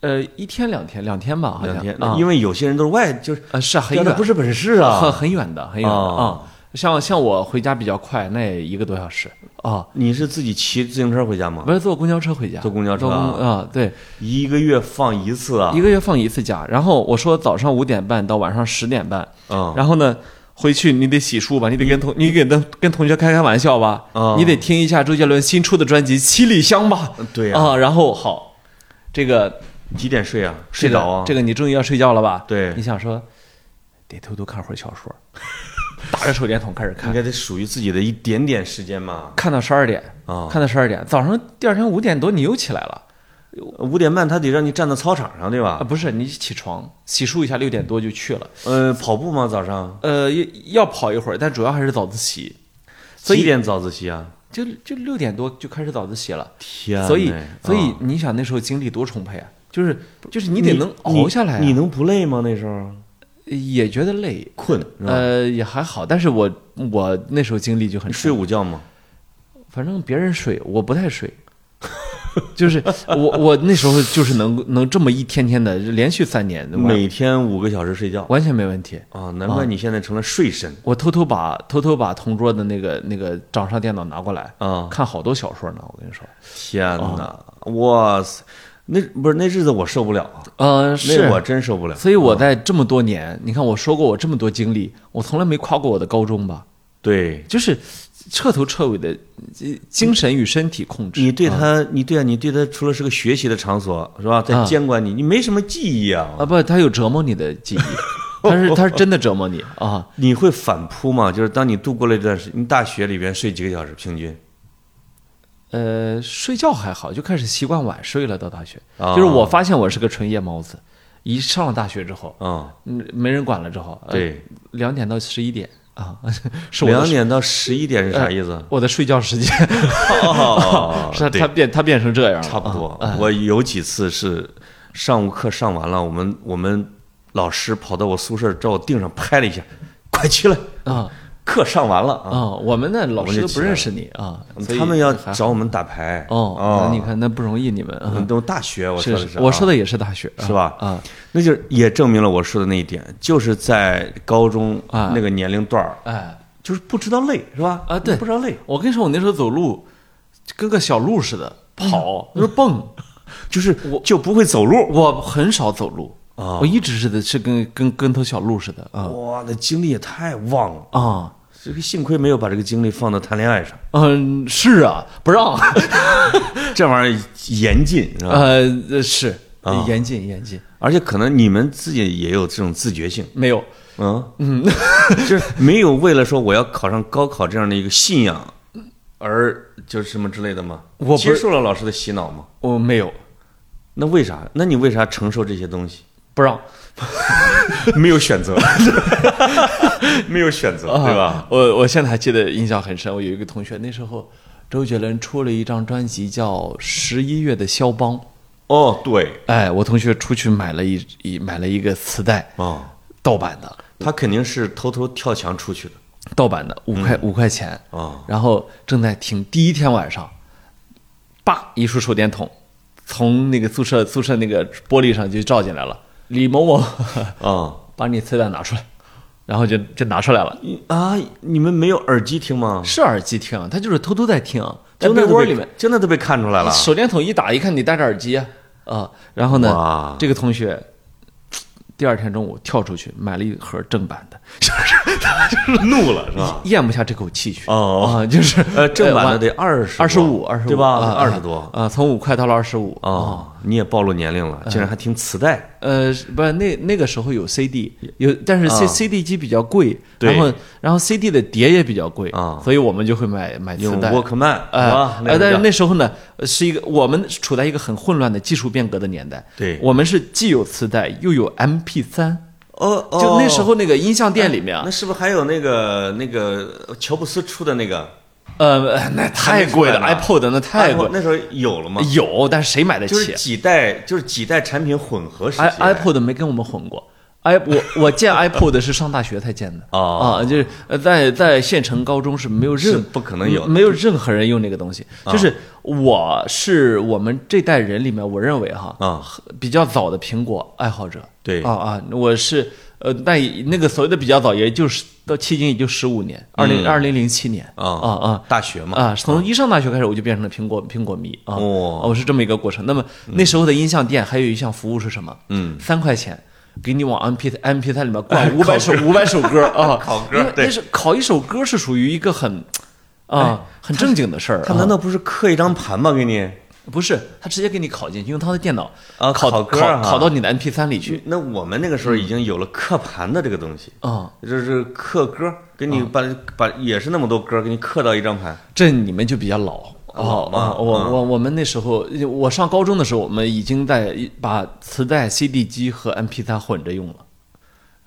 呃，一天两天两天吧，好像两天，啊，因为有些人都是外，就是呃是很远，那不是本市很啊。很很远的，很远的啊哦。像像我回家比较快，那也一个多小时啊，你是自己骑自行车回家吗？不是坐公交车回家，坐公交车啊，对，一个月放一次啊一？个月放一次假。然后我说早上五点半到晚上十点半，嗯，然后呢，回去你得洗漱吧，你得跟同你给跟跟同学开开玩笑吧，啊你得听一下周杰伦新出的专辑《七里香》吧，对呀，啊，然后好，这个几点睡啊？睡着啊？这个你终于要睡觉了吧？对。你想说得偷偷看会儿小说，打着手电筒开始看。应，该得属于自己的一点点时间嘛。看到十二点，啊，看到十二点，早上第二天五点多你又起来了五点半他得让你站到操场上，对啊？吧？不是，你起床洗漱一下，六点多就去了。呃，跑步吗？早上呃，要要跑一会儿，但主要还是早自习，几点早自习啊？就就六点多就开始早自习了。天呐，所以，所以啊你想那时候精力多充沛啊！就是就是你得能熬下来啊、你能不累吗？那时候也觉得累，困？呃，也还好。但是我我那时候精力就很你睡午觉吗？反正别人睡，我不太睡。就是我我那时候就是能能这么一天天的连续三年，每天五个小时睡觉。完全没问题。啊，难怪你现在成了睡神。我偷偷把偷偷把同桌的那个那个掌上电脑拿过来啊！看好多小说呢。我跟你说，天哪，哇塞，那不是那日子我受不了啊，呃，是。那我真受不了。所以我在这么多年，你看我说过我这么多经历，我从来没夸过我的高中吧，对。就是彻头彻尾的呃精神与身体控制。你对他，你对啊，你对他除了是个学习的场所是吧，在啊监管你，你没什么记忆啊。啊不，他有折磨你的记忆，他是他是真的折磨你啊。你会反扑吗？就是当你度过了一段时，你大学里边睡几个小时平均？呃，睡觉还好，就开始习惯晚睡了。到大学，啊就是我发现我是个纯夜猫子，一上了大学之后，啊，嗯，没人管了之后，呃对，两点到十一点啊，是我两点到十一点是啥意思？我的睡觉时间，哦 是对他变他变成这样了，差不多啊。我有几次是上午课上完了，我们我们老师跑到我宿舍找我腚上拍了一下，快起来，啊课上完了啊。啊，我们的老师都不认识你啊，他们要找我们打牌。哦，那你看那不容易，你们都大学，我说的是啊，我说的也是大学是吧？啊，那就是也证明了我说的那一点，就是在高中啊。那个年龄段儿，哎，就是不知道累，是吧？啊对。不知道累，我跟你说，我那时候走路跟个小鹿似的跑，就是蹦，就是我就不会走路。我很少走路啊。我一直是的是跟跟跟头小鹿似的啊。哇，那精力也太旺了。啊。这个幸亏没有把这个精力放到谈恋爱上，嗯，是啊，不让，这玩意儿严禁是吧？呃，是啊严禁严禁，而且可能你们自己也有这种自觉性，没有，嗯嗯，就是没有为了说我要考上高考这样的一个信仰而就是什么之类的吗？我不是接受了老师的洗脑吗？我没有，那为啥？那你为啥承受这些东西？不让，没有选择，没有选择，对吧？啊？我我现在还记得印象很深，我有一个同学，那时候周杰伦出了一张专辑叫《十一月的肖邦》，哦，对，哎，我同学出去买了一一买了一个磁带，哦，盗版的，他肯定是偷偷跳墙出去的。盗版的，五块五块钱，啊。然后正在听，第一天晚上，叭一束手电筒从那个宿舍宿舍那个玻璃上就照进来了，李某某，啊 把你磁带拿出来，然后就就拿出来了。啊！你们没有耳机听吗？是耳机听，他就是偷偷在听，在被被窝里面，真的都被看出来了。手电筒一打，一看你戴着耳机啊，啊，然后呢，这个同学第二天中午跳出去买了一盒正版的，就 是怒了是吧？咽不下这口气去。哦啊，就是 呃，正版的得二十二十五，二十五对吧？啊二十多啊，从五块到了二十五哦，你也暴露年龄了，竟然还听磁带呃，是不是那那个时候有 CD，有，但是 C、啊 CD 机比较贵，对然后然后 CD 的碟也比较贵啊所以我们就会买买磁带。Walkman 是哎吧？哎，但是那那时候呢，呃是一个我们处在一个很混乱的技术变革的年代。对我们是既有磁带又有 MP 三，哦哦，就那时候那个音像店里面啊。那，是不是还有那个那个乔布斯出的那个？呃，那太贵了，iPod 那太贵。那时候有了吗？有，但是谁买得起？就是？几代，就是几代产品混合时 iPod 没跟我们混过。I 我我见 iPod 是上大学才见的哦啊，就是呃在在县城高中是没有任是不可能有没有任何人用那个东西。就是我是我们这代人里面，我认为哈啊比较早的苹果爱好者。对啊啊，我是呃，但那个所谓的比较早，也就是到迄今也就十五年，二零二零零七年啊啊啊。大学嘛啊，从一上大学开始我就变成了苹果苹果迷啊，哦我是这么一个过程。那么那时候的音像店还有一项服务是什么？嗯，三块钱。给你往 M P M P 三里面灌五百首五百首歌啊，考歌因为对那是考一首歌是属于一个很啊很正经的事儿。啊他难道不是刻一张盘吗？给你？不是？他直接给你拷进去，用他的电脑啊拷拷歌拷哈拷到你的 M P 三里去那我们那个时候已经有了刻盘的这个东西，啊。就是刻歌，给你把把也是那么多歌给你刻到一张盘。这你们就比较老。哦老嘛哦，我嗯我我们那时候，我上高中的时候，我们已经在把磁带、CD 机和 M P 三混着用了。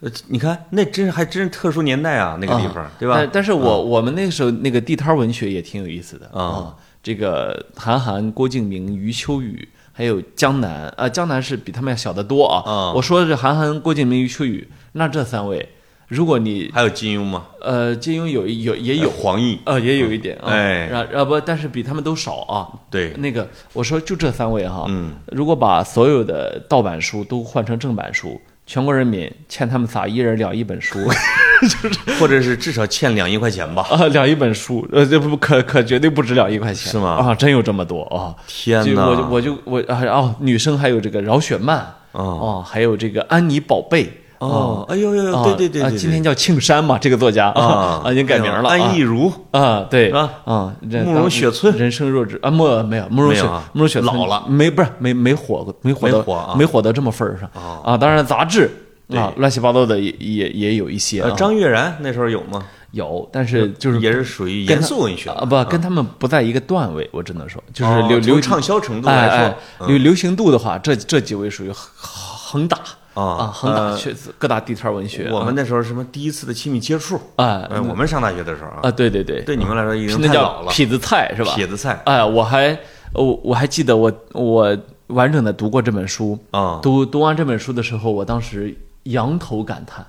呃，你看那真是还真是特殊年代啊，那个地方，对吧但？但是我我们那个时候那个地摊文学也挺有意思的啊。这个韩寒、郭敬明、余秋雨，还有江南啊，江南是比他们要小得多啊。啊我说的是韩寒、郭敬明、余秋雨，那这三位，如果你还有金庸吗？呃金庸有有也有黄奕，呃也有一点啊，哎然然不，但是比他们都少啊。对，那个我说就这三位哈，嗯，如果把所有的盗版书都换成正版书，全国人民欠他们仨一人两一本书。或者是至少欠两亿块钱吧。啊，两一本书，呃，这不可可绝对不止两亿块钱，是吗啊，真有这么多啊！天哪！我就我就我啊哦，女生还有这个饶雪漫哦，还有这个安妮宝贝哦，哎呦呦对对对今天叫庆山嘛，这个作家啊 啊，已经改名了，安啊。逸如。啊，对啊啊，这慕容雪村。人生若只啊，慕没有慕容雪慕容雪老了。没不是没没火过，没火到没火到这么份儿上。哦。啊。当然杂志啊，乱七八糟的也也也有一些张悦然那时候有吗？有，但是就是也是属于严肃文学啊，不跟他们不在一个段位，我只能说，就是哦流流畅销程度哎来哎说，流流行度的话，这这几位属于横打啊啊，横打呃去各大地摊文学。我们那时候什么第一次的亲密接触，哎哎，我们上大学的时候啊，啊，对对对，对你们来说已经那叫太老了，痞子菜是吧？痞子菜哎，我还我我还记得我我完整的读过这本书啊读读完这本书的时候，我当时仰头感叹，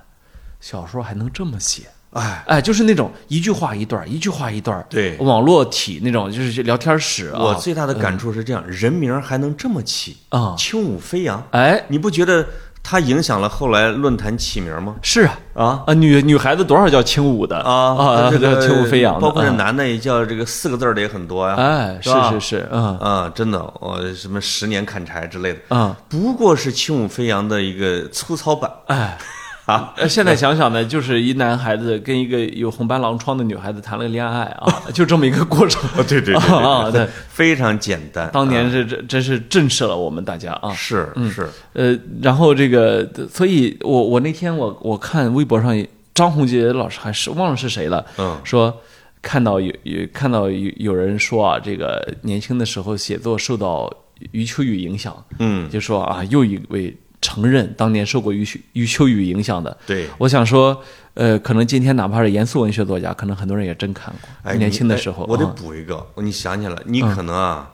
小说还能这么写。哎，哎，就是那种一句话一段，一句话一段，对网络体那种，就是聊天室啊。我最大的感触是这样，人名还能这么起啊轻舞飞扬，哎，你不觉得它影响了后来论坛起名吗？是啊。啊？啊，女女孩子多少叫轻舞的。啊啊，这个轻舞飞扬的，包括这啊。男的也叫这个四个字儿的也很多呀。哎，是是是，嗯。啊，真的，我什么十年砍柴之类的，啊，不过是轻舞飞扬的一个粗糙版。哎。啊。呃，现在想想呢，就是一男孩子跟一个有红斑狼疮的女孩子谈了个恋爱啊，就这么一个过程。对对 啊，对，非常简单。当年是真真是震慑了我们大家啊。是是，呃，然后这个，所以我我那天我我看微博上张宏杰老师还是忘了是谁了，嗯说看到有有看到有有人说啊，这个年轻的时候写作受到余秋雨影响，嗯，就说啊，又一位承认当年受过余秋余秋雨影响的。对。我想说，呃，可能今天哪怕是严肃文学作家，可能很多人也真看过。哎，年轻的时候，我得啊补一个，你想起来，你可能啊，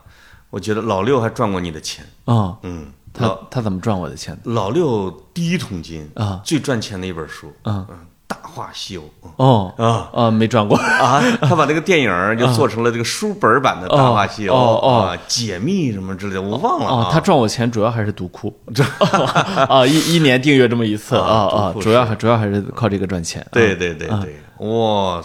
我觉得老六还赚过你的钱。啊，嗯，他他怎么赚我的钱？老六第一桶金啊，最赚钱的一本书，啊嗯，《大话西游》嗯。哦啊。啊，没转过。啊，他把那个电影儿就做成了这个书本儿版的《大话西游》哦解密什么之类的，我忘了哦，啊。他赚我钱主要还是读库，啊，一一年订阅这么一次啊啊主要还主要还是靠这个赚钱。啊。对对对对，哇，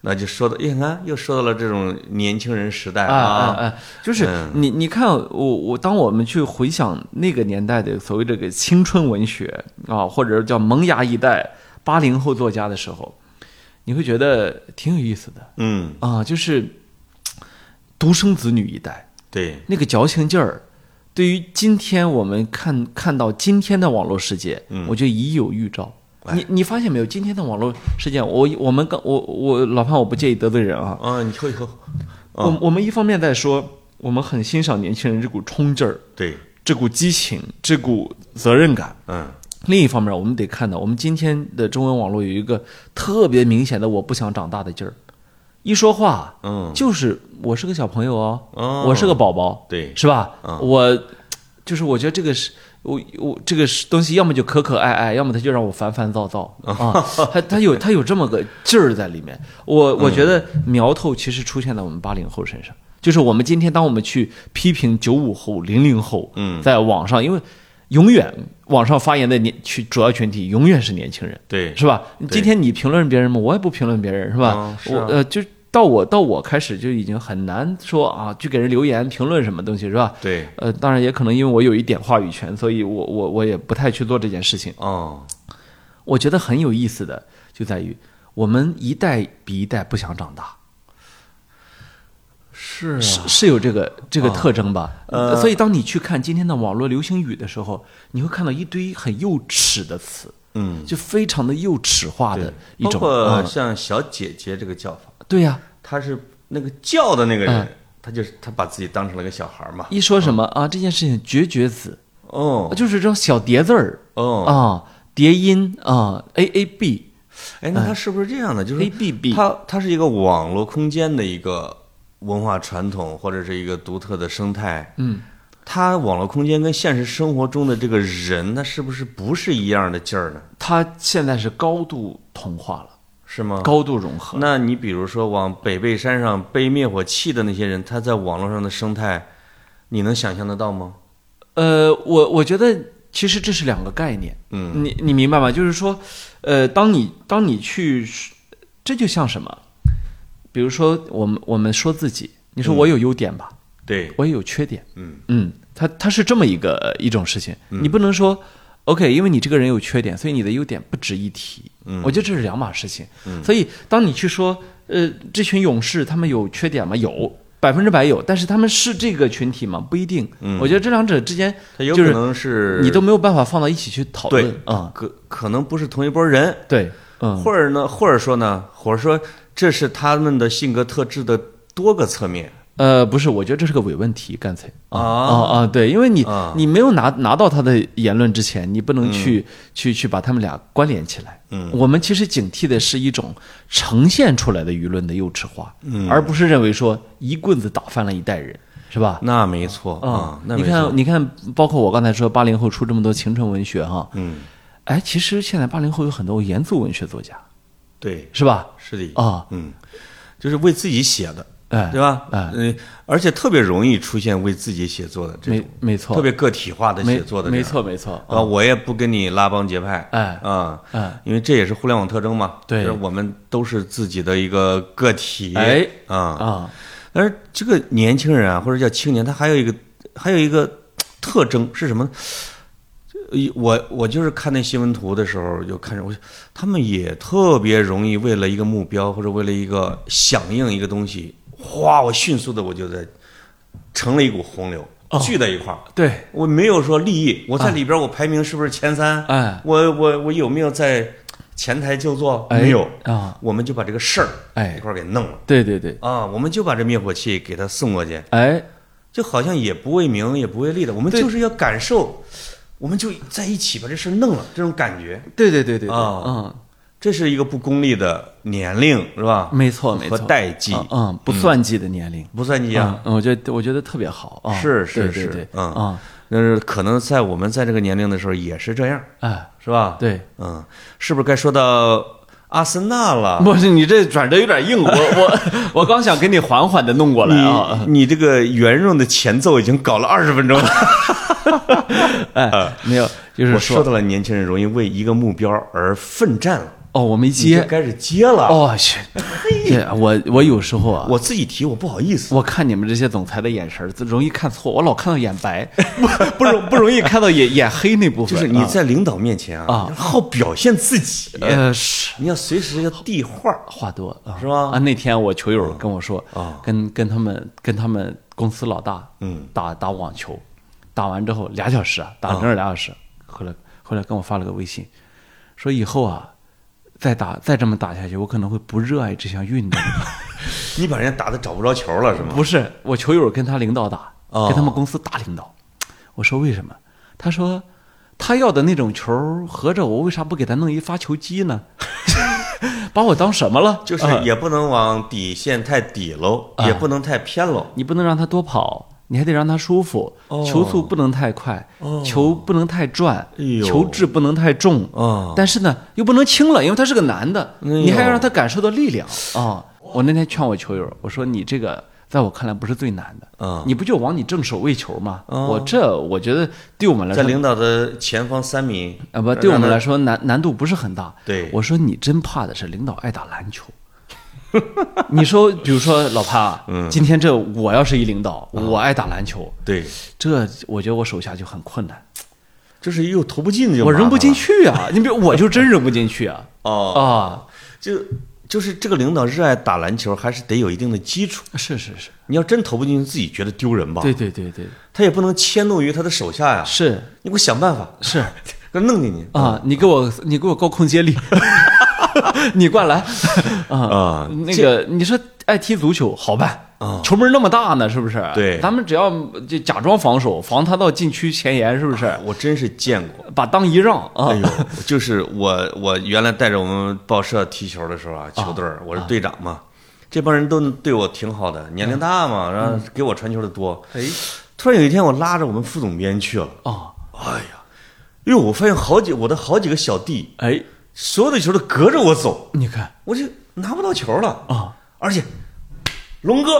那就说到，哎你看又说到了这种年轻人时代哎哎啊，哎，就是你你看我我当我们去回想那个年代的所谓这个青春文学啊，或者叫萌芽一代八零后作家的时候，你会觉得挺有意思的。嗯，啊，就是独生子女一代。对，那个矫情劲儿。对于今天我们看看到今天的网络世界，嗯。我觉得已有预兆。你你发现没有？今天的网络世界，我我们刚我我老潘，我不介意得罪人啊，啊，你以后，我我们一方面在说，我们很欣赏年轻人这股冲劲儿、对，这股激情、这股责任感；嗯，另一方面，我们得看到，我们今天的中文网络有一个特别明显的“我不想长大”的劲儿，一说话，嗯，就是我是个小朋友哦，哦我是个宝宝，对，是吧？我就是我觉得这个是。我我这个东西，要么就可可爱爱，要么他就让我烦烦躁躁啊。他他有他有这么个劲儿在里面。我我觉得苗头其实出现在我们八零后身上，就是我们今天当我们去批评九五后、零零后，嗯，在网上，因为永远网上发言的年群主要群体永远是年轻人，对，是吧？今天你评论别人吗？我也不评论别人，是吧？嗯是啊我呃就。到我到我开始就已经很难说啊，去给人留言评论什么东西是吧？对，呃，当然也可能因为我有一点话语权，所以我我我也不太去做这件事情。哦，我觉得很有意思的就在于我们一代比一代不想长大，是啊，是是有这个这个特征吧？呃。所以当你去看今天的网络流行语的时候，你会看到一堆很幼齿的词，嗯，就非常的幼齿化的一种。包括啊像小姐姐这个叫法，对呀、他是那个叫的那个嗯。人，他就是他把自己当成了个小孩嘛，一说什么啊，这件事情绝绝子，哦。就是这种小叠字儿哦，啊，叠音啊，a a b 哎，那它是不是这样的？就是 a b b，它它是一个网络空间的一个文化传统，或者是一个独特的生态。嗯，它网络空间跟现实生活中的这个人，他是不是不是一样的劲儿呢？它现在是高度同化了，是吗？高度融合。那你比如说往北碚山上背灭火器的那些人，他在网络上的生态，你能想象得到吗？呃，我我觉得其实这是两个概念，嗯你你明白吗？就是说，呃，当你当你去，这就像什么？比如说，我们我们说自己，你说我有优点吧，对，我也有缺点，嗯嗯，它它是这么一个一种事情，你不能说。OK，因为你这个人有缺点，所以你的优点不值一提。嗯我觉得这是两码事情。所以当你去说，呃，这群勇士他们有缺点吗？有，百分之百有。但是他们是这个群体吗？不一定。嗯我觉得这两者之间，他有可就是能是你都没有办法放到一起去讨论对啊。可可能不是同一拨人，对，嗯，或者呢，或者说呢，或者说这是他们的性格特质的多个侧面。呃，不是，我觉得这是个伪问题，干脆。啊啊。啊，对，因为你啊。你没有拿拿到他的言论之前，你不能去去去把他们俩关联起来。嗯，我们其实警惕的是一种呈现出来的舆论的幼稚化，嗯。而不是认为说一棍子打翻了一代人，是吧？那没错啊，那你看，你看，包括我刚才说八零后出这么多青春文学哈，嗯，哎，其实现在八零后有很多严肃文学作家，对，是吧？是的，啊，嗯，就是为自己写的，哎，对吧？哎嗯，而且特别容易出现为自己写作的这没种没错，特别个体化的写作的，没。错没错啊，我也不跟你拉帮结派，哎啊，哎因为这也是互联网特征嘛，对我们都是自己的一个个体，哎啊，啊，但是这个年轻人啊，或者叫青年，他还有一个还有一个特征是什么我我就是看那新闻图的时候，就看着我，他们也特别容易为了一个目标或者为了一个响应一个东西，哗，我迅速的我就在成了一股洪流，哦聚在一块儿。对，我没有说利益，我在里边我排名是不是前三？哎我我我有没有在前台就坐？哎没有啊，我们就把这个事儿哎一块儿给弄了。对对对，啊，我们就把这灭火器给他送过去，哎，就好像也不为名也不为利的，我们就是要感受，我们就在一起把这事儿弄了，这种感觉，对对对对对，啊。嗯，这是一个不功利的年龄，是吧？没错没错，和代际。嗯，嗯，不算计的年龄，不算计啊。嗯，我觉得我觉得特别好啊，是是是。嗯。啊，但是可能在我们在这个年龄的时候也是这样，哎，是吧？，对，嗯，是不是该说到阿森纳了？不是你这转折有点硬，我 我我刚想给你缓缓的弄过来啊，你你这个圆润的前奏已经搞了二十分钟了。哎，没有，就是我说到了年轻人容易为一个目标而奋战了。哦，我没接。开始接了。哦去，这我我有时候啊，我自己提，我不好意思。我看你们这些总裁的眼神儿，容易看错，我老看到眼白，不不容不容易看到眼眼黑那部分。就是你啊在领导面前啊啊，好表现自己，呃是你要随时要递话话多啊是吧啊，那天我球友跟我说啊跟跟他们跟他们公司老大嗯打打网球，打完之后俩小时啊，打整整俩小时，后来后来跟我发了个微信，说以后啊。再打再这么打下去，我可能会不热爱这项运动。你把人家打的找不着球了是吗？不是，我球友跟他领导打，哦跟他们公司大领导。我说为什么？他说他要的那种球，合着我为啥不给他弄一发球机呢？把我当什么了？就是啊也不能往底线太底喽，也不能太偏喽。你不能让他多跑，你还得让他舒服。哦球速不能太快，哦球不能太转，哎球质不能太重。哦但是呢，又不能轻了，因为他是个男的，哎你还要让他感受到力量啊、我那天劝我球友，我说你这个在我看来不是最难的，嗯你不就往你正手喂球吗？哦我这我觉得对我们来说。在领导的前方三米啊不，对我们来说，说难难度不是很大。对我说你真怕的是领导爱打篮球。你说，比如说老潘啊，嗯今天这我要是一领导，我爱打篮球，对，这我觉得我手下就很困难，就是又投不进就我扔不进去啊！你比如我就真扔不进去啊！哦，啊，就就是这个领导热爱打篮球，还是得有一定的基础。是是是，你要真投不进去，自己觉得丢人吧？对，对对对，他也不能迁怒于他的手下呀。是你给我想办法，是 给他弄进去啊！你给我你给我高空接力，你灌篮 啊！啊！那个你说爱踢足球好办啊球门那么大呢，是不是？对咱们只要就假装防守，防他到禁区前沿，是不是？我真是见过。把当一让啊哎！呦，就是我，我原来带着我们报社踢球的时候啊，球队儿我是队长嘛，这帮人都对我挺好的，年龄大嘛，然后给我传球的多。哎突然有一天，我拉着我们副总编去了，哦哎呀，哟，我发现好几我的好几个小弟，哎，所有的球都隔着我走，你看。我就拿不到球了。啊！而且，龙哥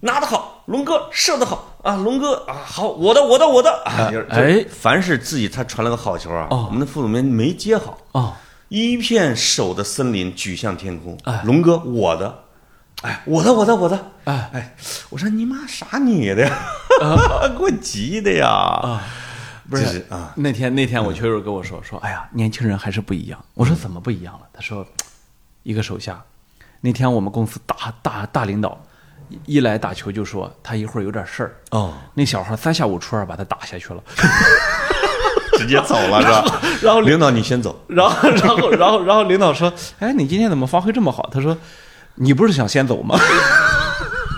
拿得好，龙哥射得好。啊，龙哥啊好，我的我的我的，啊哎，凡是自己他传了个好球啊，哦。我们的副总编没接好。啊一片手的森林举向天空。哎，龙哥，我的，哎，我的，我的，我的，哎。哎，我说你妈啥你的呀，给我急的呀，啊！不是那天那天我球友跟我说说，哎呀，年轻人还是不一样。我说怎么不一样了？他说，一个手下，那天我们公司大大大领导一一来打球就说他一会儿有点事儿，哦，那小孩三下五除二把他打下去了。直接走了是吧？然后领导你先走，然后，然后，然后，然后领导说：“哎，你今天怎么发挥这么好？”他说：“你不是想先走吗？”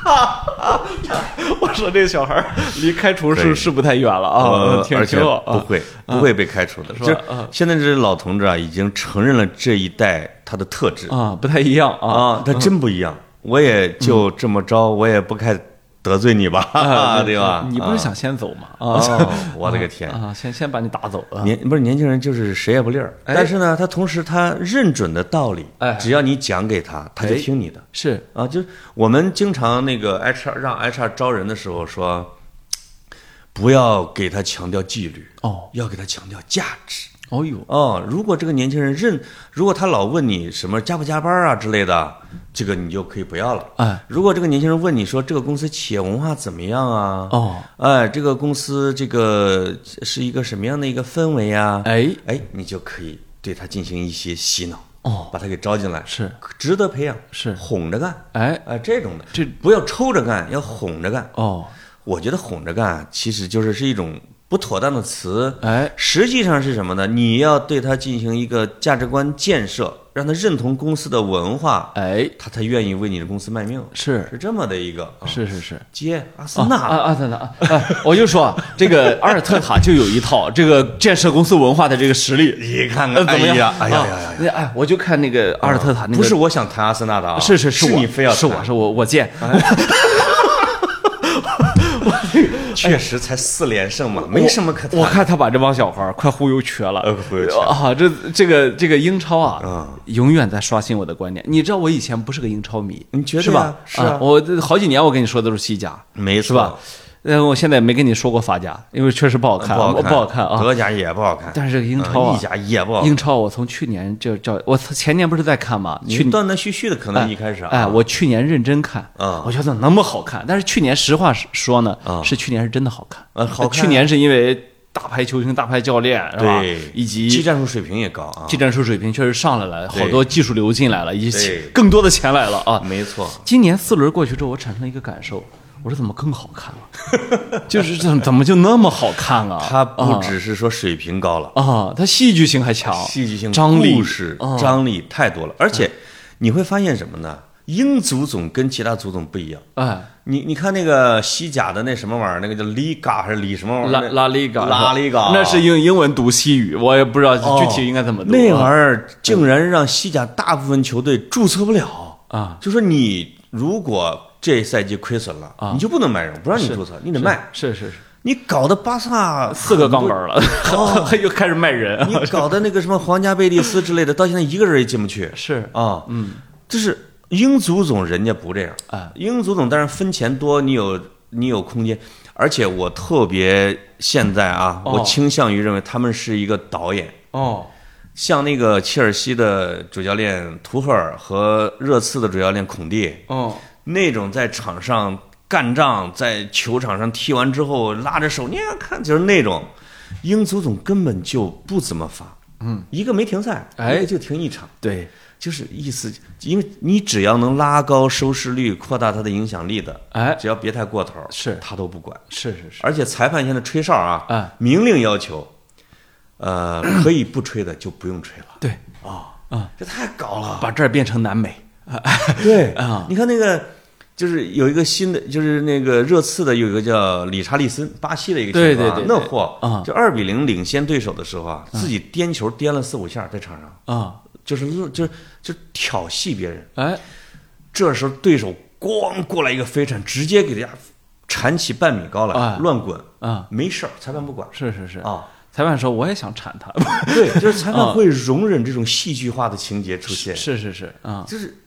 我说这小孩儿离开除是是不太远了啊，而且。不会不会被开除的，是吧？就是啊现在这老同志啊，已经承认了这一代他的特质。啊，不太一样啊。啊，他真不一样，我也就这么着，我也不该得罪你吧，啊 对吧？你不是啊想先走吗？啊哦，我的个天！啊，先先把你打走了！年不是年轻人，就是谁也不利儿。哎但是呢，他同时他认准的道理，哎只要你讲给他，他就哎听你的是啊。就我们经常那个 HR 让 HR 招人的时候说，不要给他强调纪律，哦，要给他强调价值。哦呦，哦，如果这个年轻人认，如果他老问你什么加不加班啊之类的，这个你就可以不要了。哎。如果这个年轻人问你说这个公司企业文化怎么样啊？哦，哎，这个公司这个是一个什么样的一个氛围啊？哎。哎，你就可以对他进行一些洗脑，哦。把他给招进来，是。值得培养，是。哄着干，哎。哎，这种的，这。不要抽着干，要哄着干。哦。我觉得哄着干其实就是是一种不妥当的词，哎实际上是什么呢？你要对他进行一个价值观建设，让他认同公司的文化，哎他才愿意为你的公司卖命，是是这么的一个啊。是是是。接阿森纳，啊啊，等等啊！哎我就说啊，这个阿尔特塔就有一套这个建设公司文化的这个实力，你看呃，看，怎么样？哎呀啊呀呀哎，我就看那个阿尔特塔那个，不是我想谈阿森纳的啊，是是我是你非要是我是我我见，确实才四连胜嘛，没什么可谈。我看他把这帮小孩儿快忽悠瘸了。呃忽悠瘸啊！这这个这个英超啊嗯，永远在刷新我的观念。你知道我以前不是个英超迷，你觉得是吧？是啊我这好几年我跟你说都是西甲，没错是吧？呃，我现在没跟你说过法甲，因为确实不好看，不好看，不好看啊。德甲也不好看，但是英超意，甲也不好看。英超我从去年就叫我前年不是在看吗？去你断断续续的，可能一开始啊，哎，我去年认真看，啊我觉得那么好看。但是去年实话实说呢，啊是去年是真的好看。呃好看去年是因为大牌球星、大牌教练是吧对，？以技战术水平也高啊，技战术水平确实上来了，好多技术流进来了，以及更多的钱来了啊。没错，今年四轮过去之后，我产生了一个感受，我说怎么更好看了？就是怎怎么就那么好看啊？他不啊只是说水平高了，啊，他戏剧性还强，戏剧性、张力故事啊张力太多了，而且你会发现什么呢？英足总跟其他足总不一样。哎，你你看那个西甲的那什么玩意儿，那个叫 Liga 还是里什么玩意拉儿？拉里嘎，拉里嘎那是英英文读西语，我也不知道哦具体应该怎么读。那玩意儿竟然让西甲大部分球队注册不了啊，就说你如果这赛季亏损了啊，你就不能卖人，不让你注册，你得卖。是是是，你搞的巴萨四个杠杆了，又开始卖人。你搞的那个什么皇家贝蒂斯之类的，到现在一个人也进不去。是。啊。嗯，就是英足总人家不这样。啊，英足总当然分钱多，你有你有空间，而且我特别现在啊，哦。我倾向于认为他们是一个导演。哦，像那个切尔西的主教练图赫尔和热刺的主教练孔蒂哦，那种在场上干仗，在球场上踢完之后拉着手，你看就是那种，英足总根本就不怎么发，嗯，一个没停赛，哎。就停一场，对，就是意思，因为你只要能拉高收视率，扩大它的影响力的，哎，只要别太过头，是。他都不管。是是是，而且裁判现在吹哨啊，啊。明令要求，呃，可以不吹的就不用吹了。对，啊啊。这太搞了。把这儿变成南美。对 啊，你看那个，就是有一个新的，就是那个热刺的有一个叫理查利森，巴西的一个球员啊，对对对对那货啊。就二比零领先对手的时候啊，自己颠球颠了四五下在场上，啊，就是就是就是挑衅别人。哎，这时候对手咣过来一个飞铲，直接给人家铲起半米高来哎，乱滚。啊，没事儿，裁判不管。是是是。啊。裁判说我也想铲他，对，就是裁判会容忍这种戏剧化的情节出现，是是是啊，就是英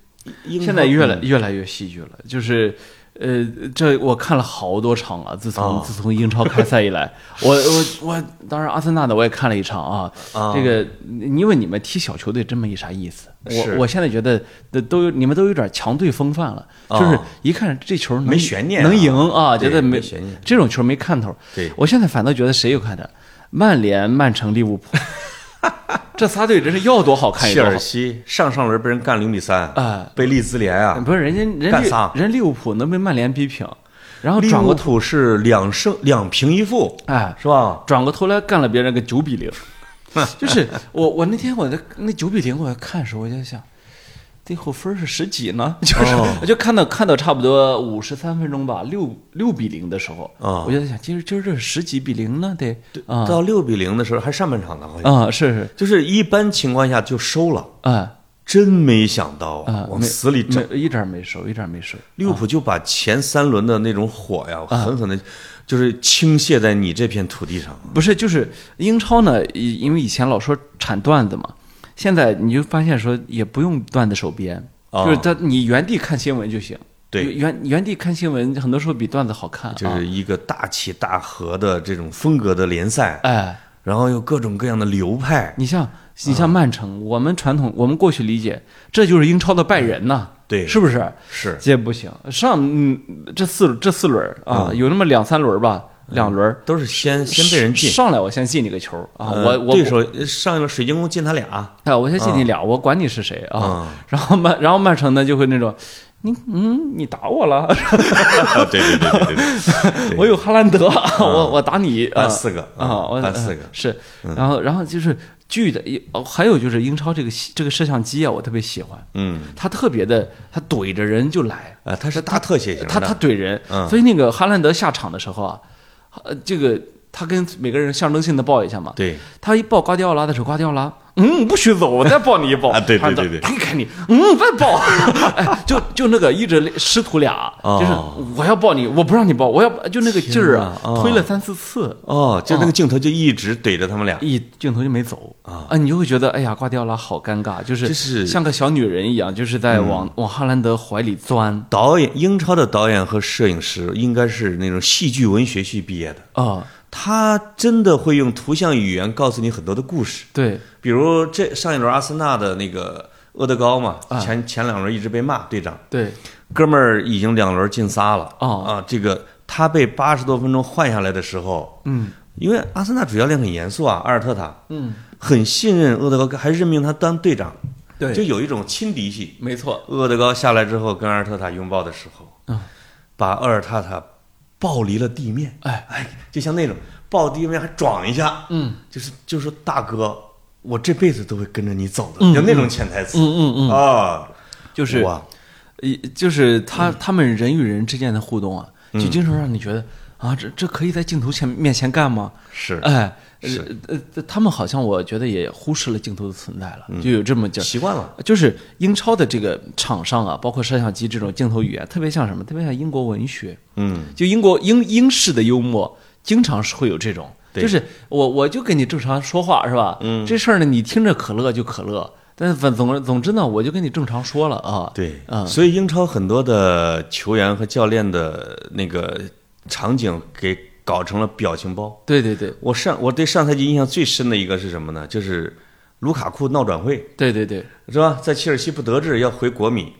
现在越来嗯越来越戏剧了，就是。呃，这我看了好多场了。自从、哦自从英超开赛以来，我我我，当然阿森纳的我也看了一场啊。啊这个，因为你们踢小球队真没啥意思。是我我现在觉得的都有，你们都有点强队风范了，啊就是一看这球没悬念啊能赢啊，觉得没没悬念这种球没看头。对我现在反倒觉得谁有看头？曼联、曼城、利物浦，这仨队真是要多好看有切多好。尔西上上轮被人干零比三，啊被利兹联啊，不是人家人利干仨人利物浦能被曼联逼平，然后利物转过头，浦是两胜两平一负，哎，是吧？转过头来干了别人个九比零，就是我我那天我在那九比零我在看的时候我就想，最后分是十几呢，就是、哦。就看到看到差不多五十三分钟吧，六六比零的时候，哦。我就在想，今儿今儿这是十几比零呢，得啊。到六比零的时候还上半场呢，好像。啊是是。就是一般情况下就收了，啊。真没想到啊，往死里整。一点没收，一点没收，利物浦就把前三轮的那种火呀，啊。狠狠的，就是倾泻在你这片土地上。不是，就是英超呢，因因为以前老说产段子嘛，现在你就发现说也不用段子手编，哦。就是他你原地看新闻就行。对。原原地看新闻，很多时候比段子好看。啊。就是一个大起大合的这种风格的联赛，哎，然后有各种各样的流派，你像你像曼城，我们传统我们过去理解，这就是英超的拜仁呐，对。是不是？是。这不行，上嗯这四这四轮儿啊，有那么两三轮吧，两轮都是先先被人进。上来我先进你个球啊，呃我我对手上一轮水晶宫进他俩，啊，我先进你俩，我管你是谁啊嗯。然后曼，然后曼城呢就会那种，你嗯，你打我了，对对对对对 对，我有哈兰德，我我打你啊按四个啊，我打四个是，然后然后就是剧的，哦还有就是英超这个戏这个摄像机啊，我特别喜欢，嗯，它特别的，它怼着人就来，啊，他是大特写型的，他他怼人，嗯。所以那个哈兰德下场的时候啊，呃，这个他跟每个人象征性的抱一下嘛，对。他一抱瓜迪奥拉的时候，瓜迪奥拉嗯，不许走，我再抱你一抱。啊对对对对。推开你，嗯，再抱，哎，就就那个一直师徒俩，哦。就是我要抱你，我不让你抱，我要就那个劲儿啊推了三四次，哦，就那个镜头就一直怼着他们俩。一镜头就没走。啊，你就会觉得哎呀，瓜迪奥拉好尴尬，就是就是。像个小女人一样，就是在往往哈兰德怀里钻。导演英超的导演和摄影师应该是那种戏剧文学系毕业的，啊，他真的会用图像语言告诉你很多的故事。对，比如这上一轮阿森纳的那个厄德高嘛，前前两轮一直被骂队长，对，哥们儿已经两轮进仨了。哦。啊！这个他被八十多分钟换下来的时候，嗯。因为阿森纳主教练很严肃啊，阿尔特塔。嗯，很信任厄德高，还任命他当队长，对。就有一种亲敌气。没错，厄德高下来之后跟阿尔特塔拥抱的时候，嗯，把厄尔特塔抱离了地面，哎。哎，就像那种抱地面还撞一下，嗯。就是就是说大哥，我这辈子都会跟着你走的，嗯有那种潜台词。嗯嗯嗯，啊，就是，一就是他他们人与人之间的互动啊，就经常让你觉得啊，这这可以在镜头前面前干吗？是哎，呃是呃，他们好像我觉得也忽视了镜头的存在了，就有这么劲儿。习惯了，就是英超的这个场上啊，包括摄像机这种镜头语言，特别像什么？特别像英国文学。嗯，就英国英英式的幽默，经常是会有这种，就是我我就跟你正常说话是吧？嗯这事儿呢，你听着可乐就可乐，但是反总总之呢，我就跟你正常说了啊。对，嗯所以英超很多的球员和教练的那个场景给搞成了表情包。对对对我上我对上赛季印象最深的一个是什么呢？就是卢卡库闹转会，对对对，是吧？在切尔西不得志，要回国米，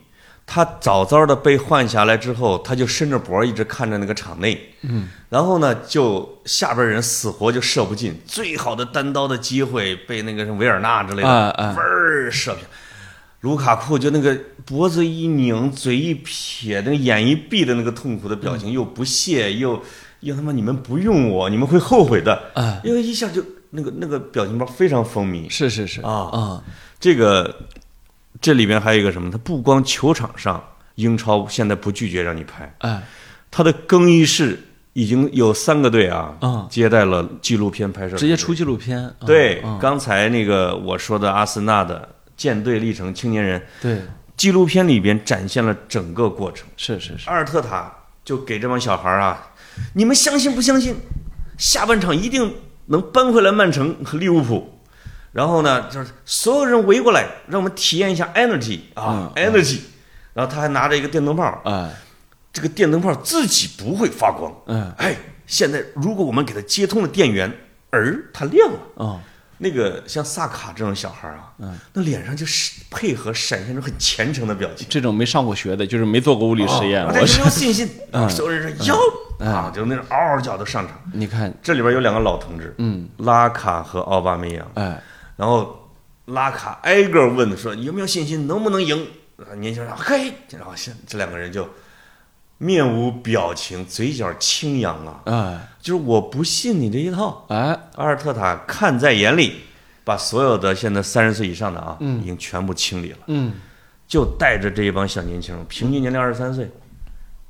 他早早的被换下来之后，他就伸着脖一直看着那个场内，嗯，然后呢，就下边人死活就射不进，最好的单刀的机会被那个什么维尔纳之类的，哎哎嗡儿射偏。卢卡库就那个脖子一拧，嘴一撇，那个眼一闭的那个痛苦的表情，又不屑，又又他妈你们不用我，你们会后悔的，啊，因为一下就那个那个表情包非常风靡，是是是。啊啊，这个这里边还有一个什么？他不光球场上，英超现在不拒绝让你拍，哎他的更衣室已经有三个队啊，嗯。接待了纪录片拍摄，直接出纪录片。啊对，啊刚才那个我说的阿森纳的舰队历程青年人对，纪录片里边展现了整个过程。是是是，阿尔特塔就给这帮小孩啊，你们相信不相信？下半场一定能扳回来曼城和利物浦。然后呢，就是所有人围过来，让我们体验一下 energy 啊、嗯 energy。然后他还拿着一个电灯泡，嗯这个电灯泡自己不会发光。嗯哎，现在如果我们给它接通了电源，而它亮了。哦那个像萨卡这种小孩啊，嗯那脸上就是配合闪现出很虔诚的表情。这种没上过学的，就是没做过物理实验，哦我是有信心，嗯所有人说哟啊，就那种嗷嗷叫的上场。你看，这里边有两个老同志，嗯，拉卡和奥巴梅扬。哎然后拉卡挨个问说有没有信心，能不能赢？啊年轻人说嘿，然后现这两个人就面无表情，嘴角轻扬啊，哎。就是我不信你这一套。哎。阿尔特塔看在眼里，把所有的现在三十岁以上的啊，嗯。已经全部清理了，嗯。就带着这一帮小年轻人，平均年龄二十三岁，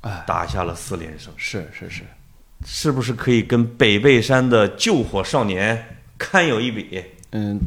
哎，打下了四连胜，是是是，是不是可以跟北碚山的救火少年堪有一比？嗯。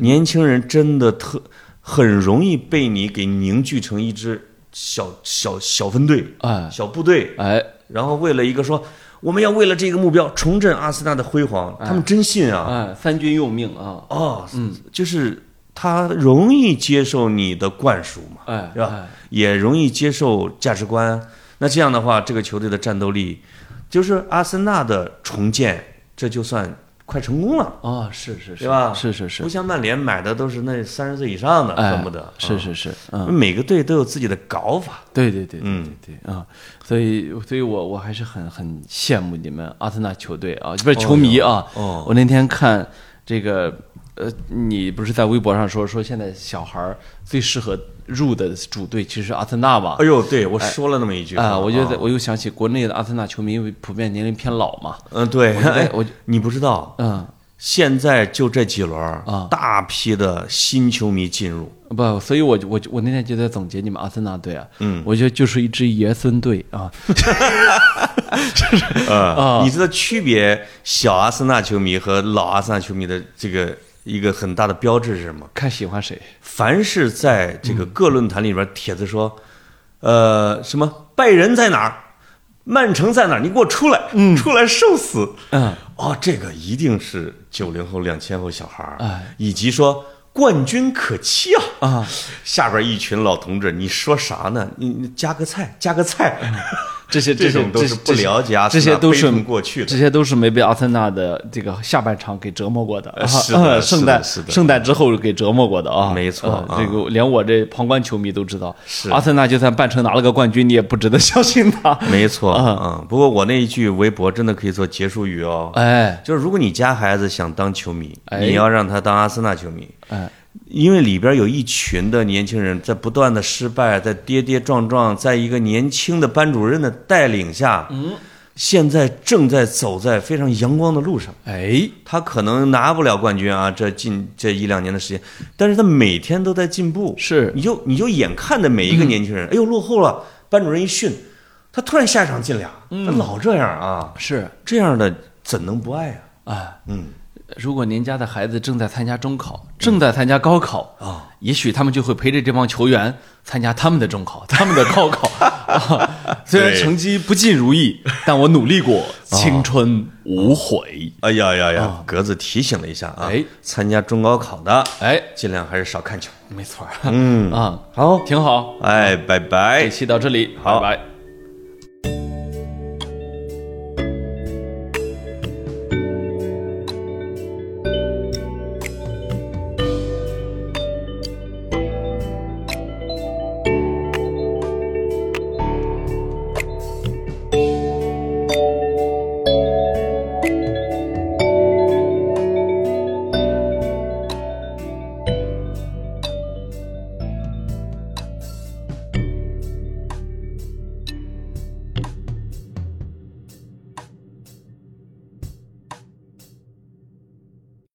年轻人真的特很容易被你给凝聚成一支小小小分队、哎。小部队，哎。然后为了一个说我们要为了这个目标重振阿森纳的辉煌，他们真信啊！哎，三军用命啊，哦，嗯，就是他容易接受你的灌输嘛，哎是吧？也容易接受价值观。那这样的话，这个球队的战斗力，就是阿森纳的重建，这就算快成功了。哦，是是是，对吧？是是是。不，像曼联买的都是那三十岁以上的，哎恨不得。啊是是是，嗯，每个队都有自己的搞法。对对对，嗯。对对啊，所以所以我我还是很很羡慕你们阿森纳球队啊，不是球迷啊。哦。我那天看这个呃，你不是在微博上说说现在小孩儿最适合入的主队其实是阿森纳嘛哎？呦，对我说了那么一句话啊，我觉得啊。我又想起国内的阿森纳球迷普遍年龄偏老嘛，嗯，对，哎，我你不知道，嗯，现在就这几轮儿啊。大批的新球迷进入，不，所以我就我就我那天就在总结你们阿森纳队啊，嗯。我觉得就是一支爷孙队啊，呃 啊。你知道区别小阿森纳球迷和老阿森纳球迷的这个一个很大的标志是什么？看喜欢谁。凡是在这个各论坛里边帖子说，呃，什么拜仁在哪儿，曼城在哪儿，你给我出来，出来受死。嗯，哦，这个一定是九零后、两千后小孩儿，哎以及说冠军可期啊啊！下边一群老同志，你说啥呢？你你加个菜，加个菜，这些这些种都是不了解阿这森纳这些都是过去的。这些都是没被阿森纳的这个下半场给折磨过的，啊是的呃是的圣诞是的圣诞之后给折磨过的啊，没错这个连我这旁观球迷都知道，是。阿森纳就算半程拿了个冠军，你也不值得相信他。没错嗯嗯，不过我那一句微博真的可以做结束语哦。哎。就是如果你家孩子想当球迷，哎。你要让他当阿森纳球迷，哎，因为里边有一群的年轻人在不断的失败，在跌跌撞撞，在一个年轻的班主任的带领下，嗯，现在正在走在非常阳光的路上。哎，他可能拿不了冠军啊，这近这一两年的时间，但是他每天都在进步。是。你就你就眼看着每一个年轻人，哎呦落后了，班主任一训，他突然下一场进俩，他老这样啊，是。这样的怎能不爱呀啊？哎，嗯，如果您家的孩子正在参加中考，正在参加高考啊，也许他们就会陪着这帮球员参加他们的中考、他们的高考。啊 虽然成绩不尽如意，但我努力过，青春无悔。哎呀呀呀，格子提醒了一下啊，哎参加中高考的，哎，尽量还是少看球。没错儿，嗯，啊，好，挺好。哎，拜拜这。期到这里，好拜拜。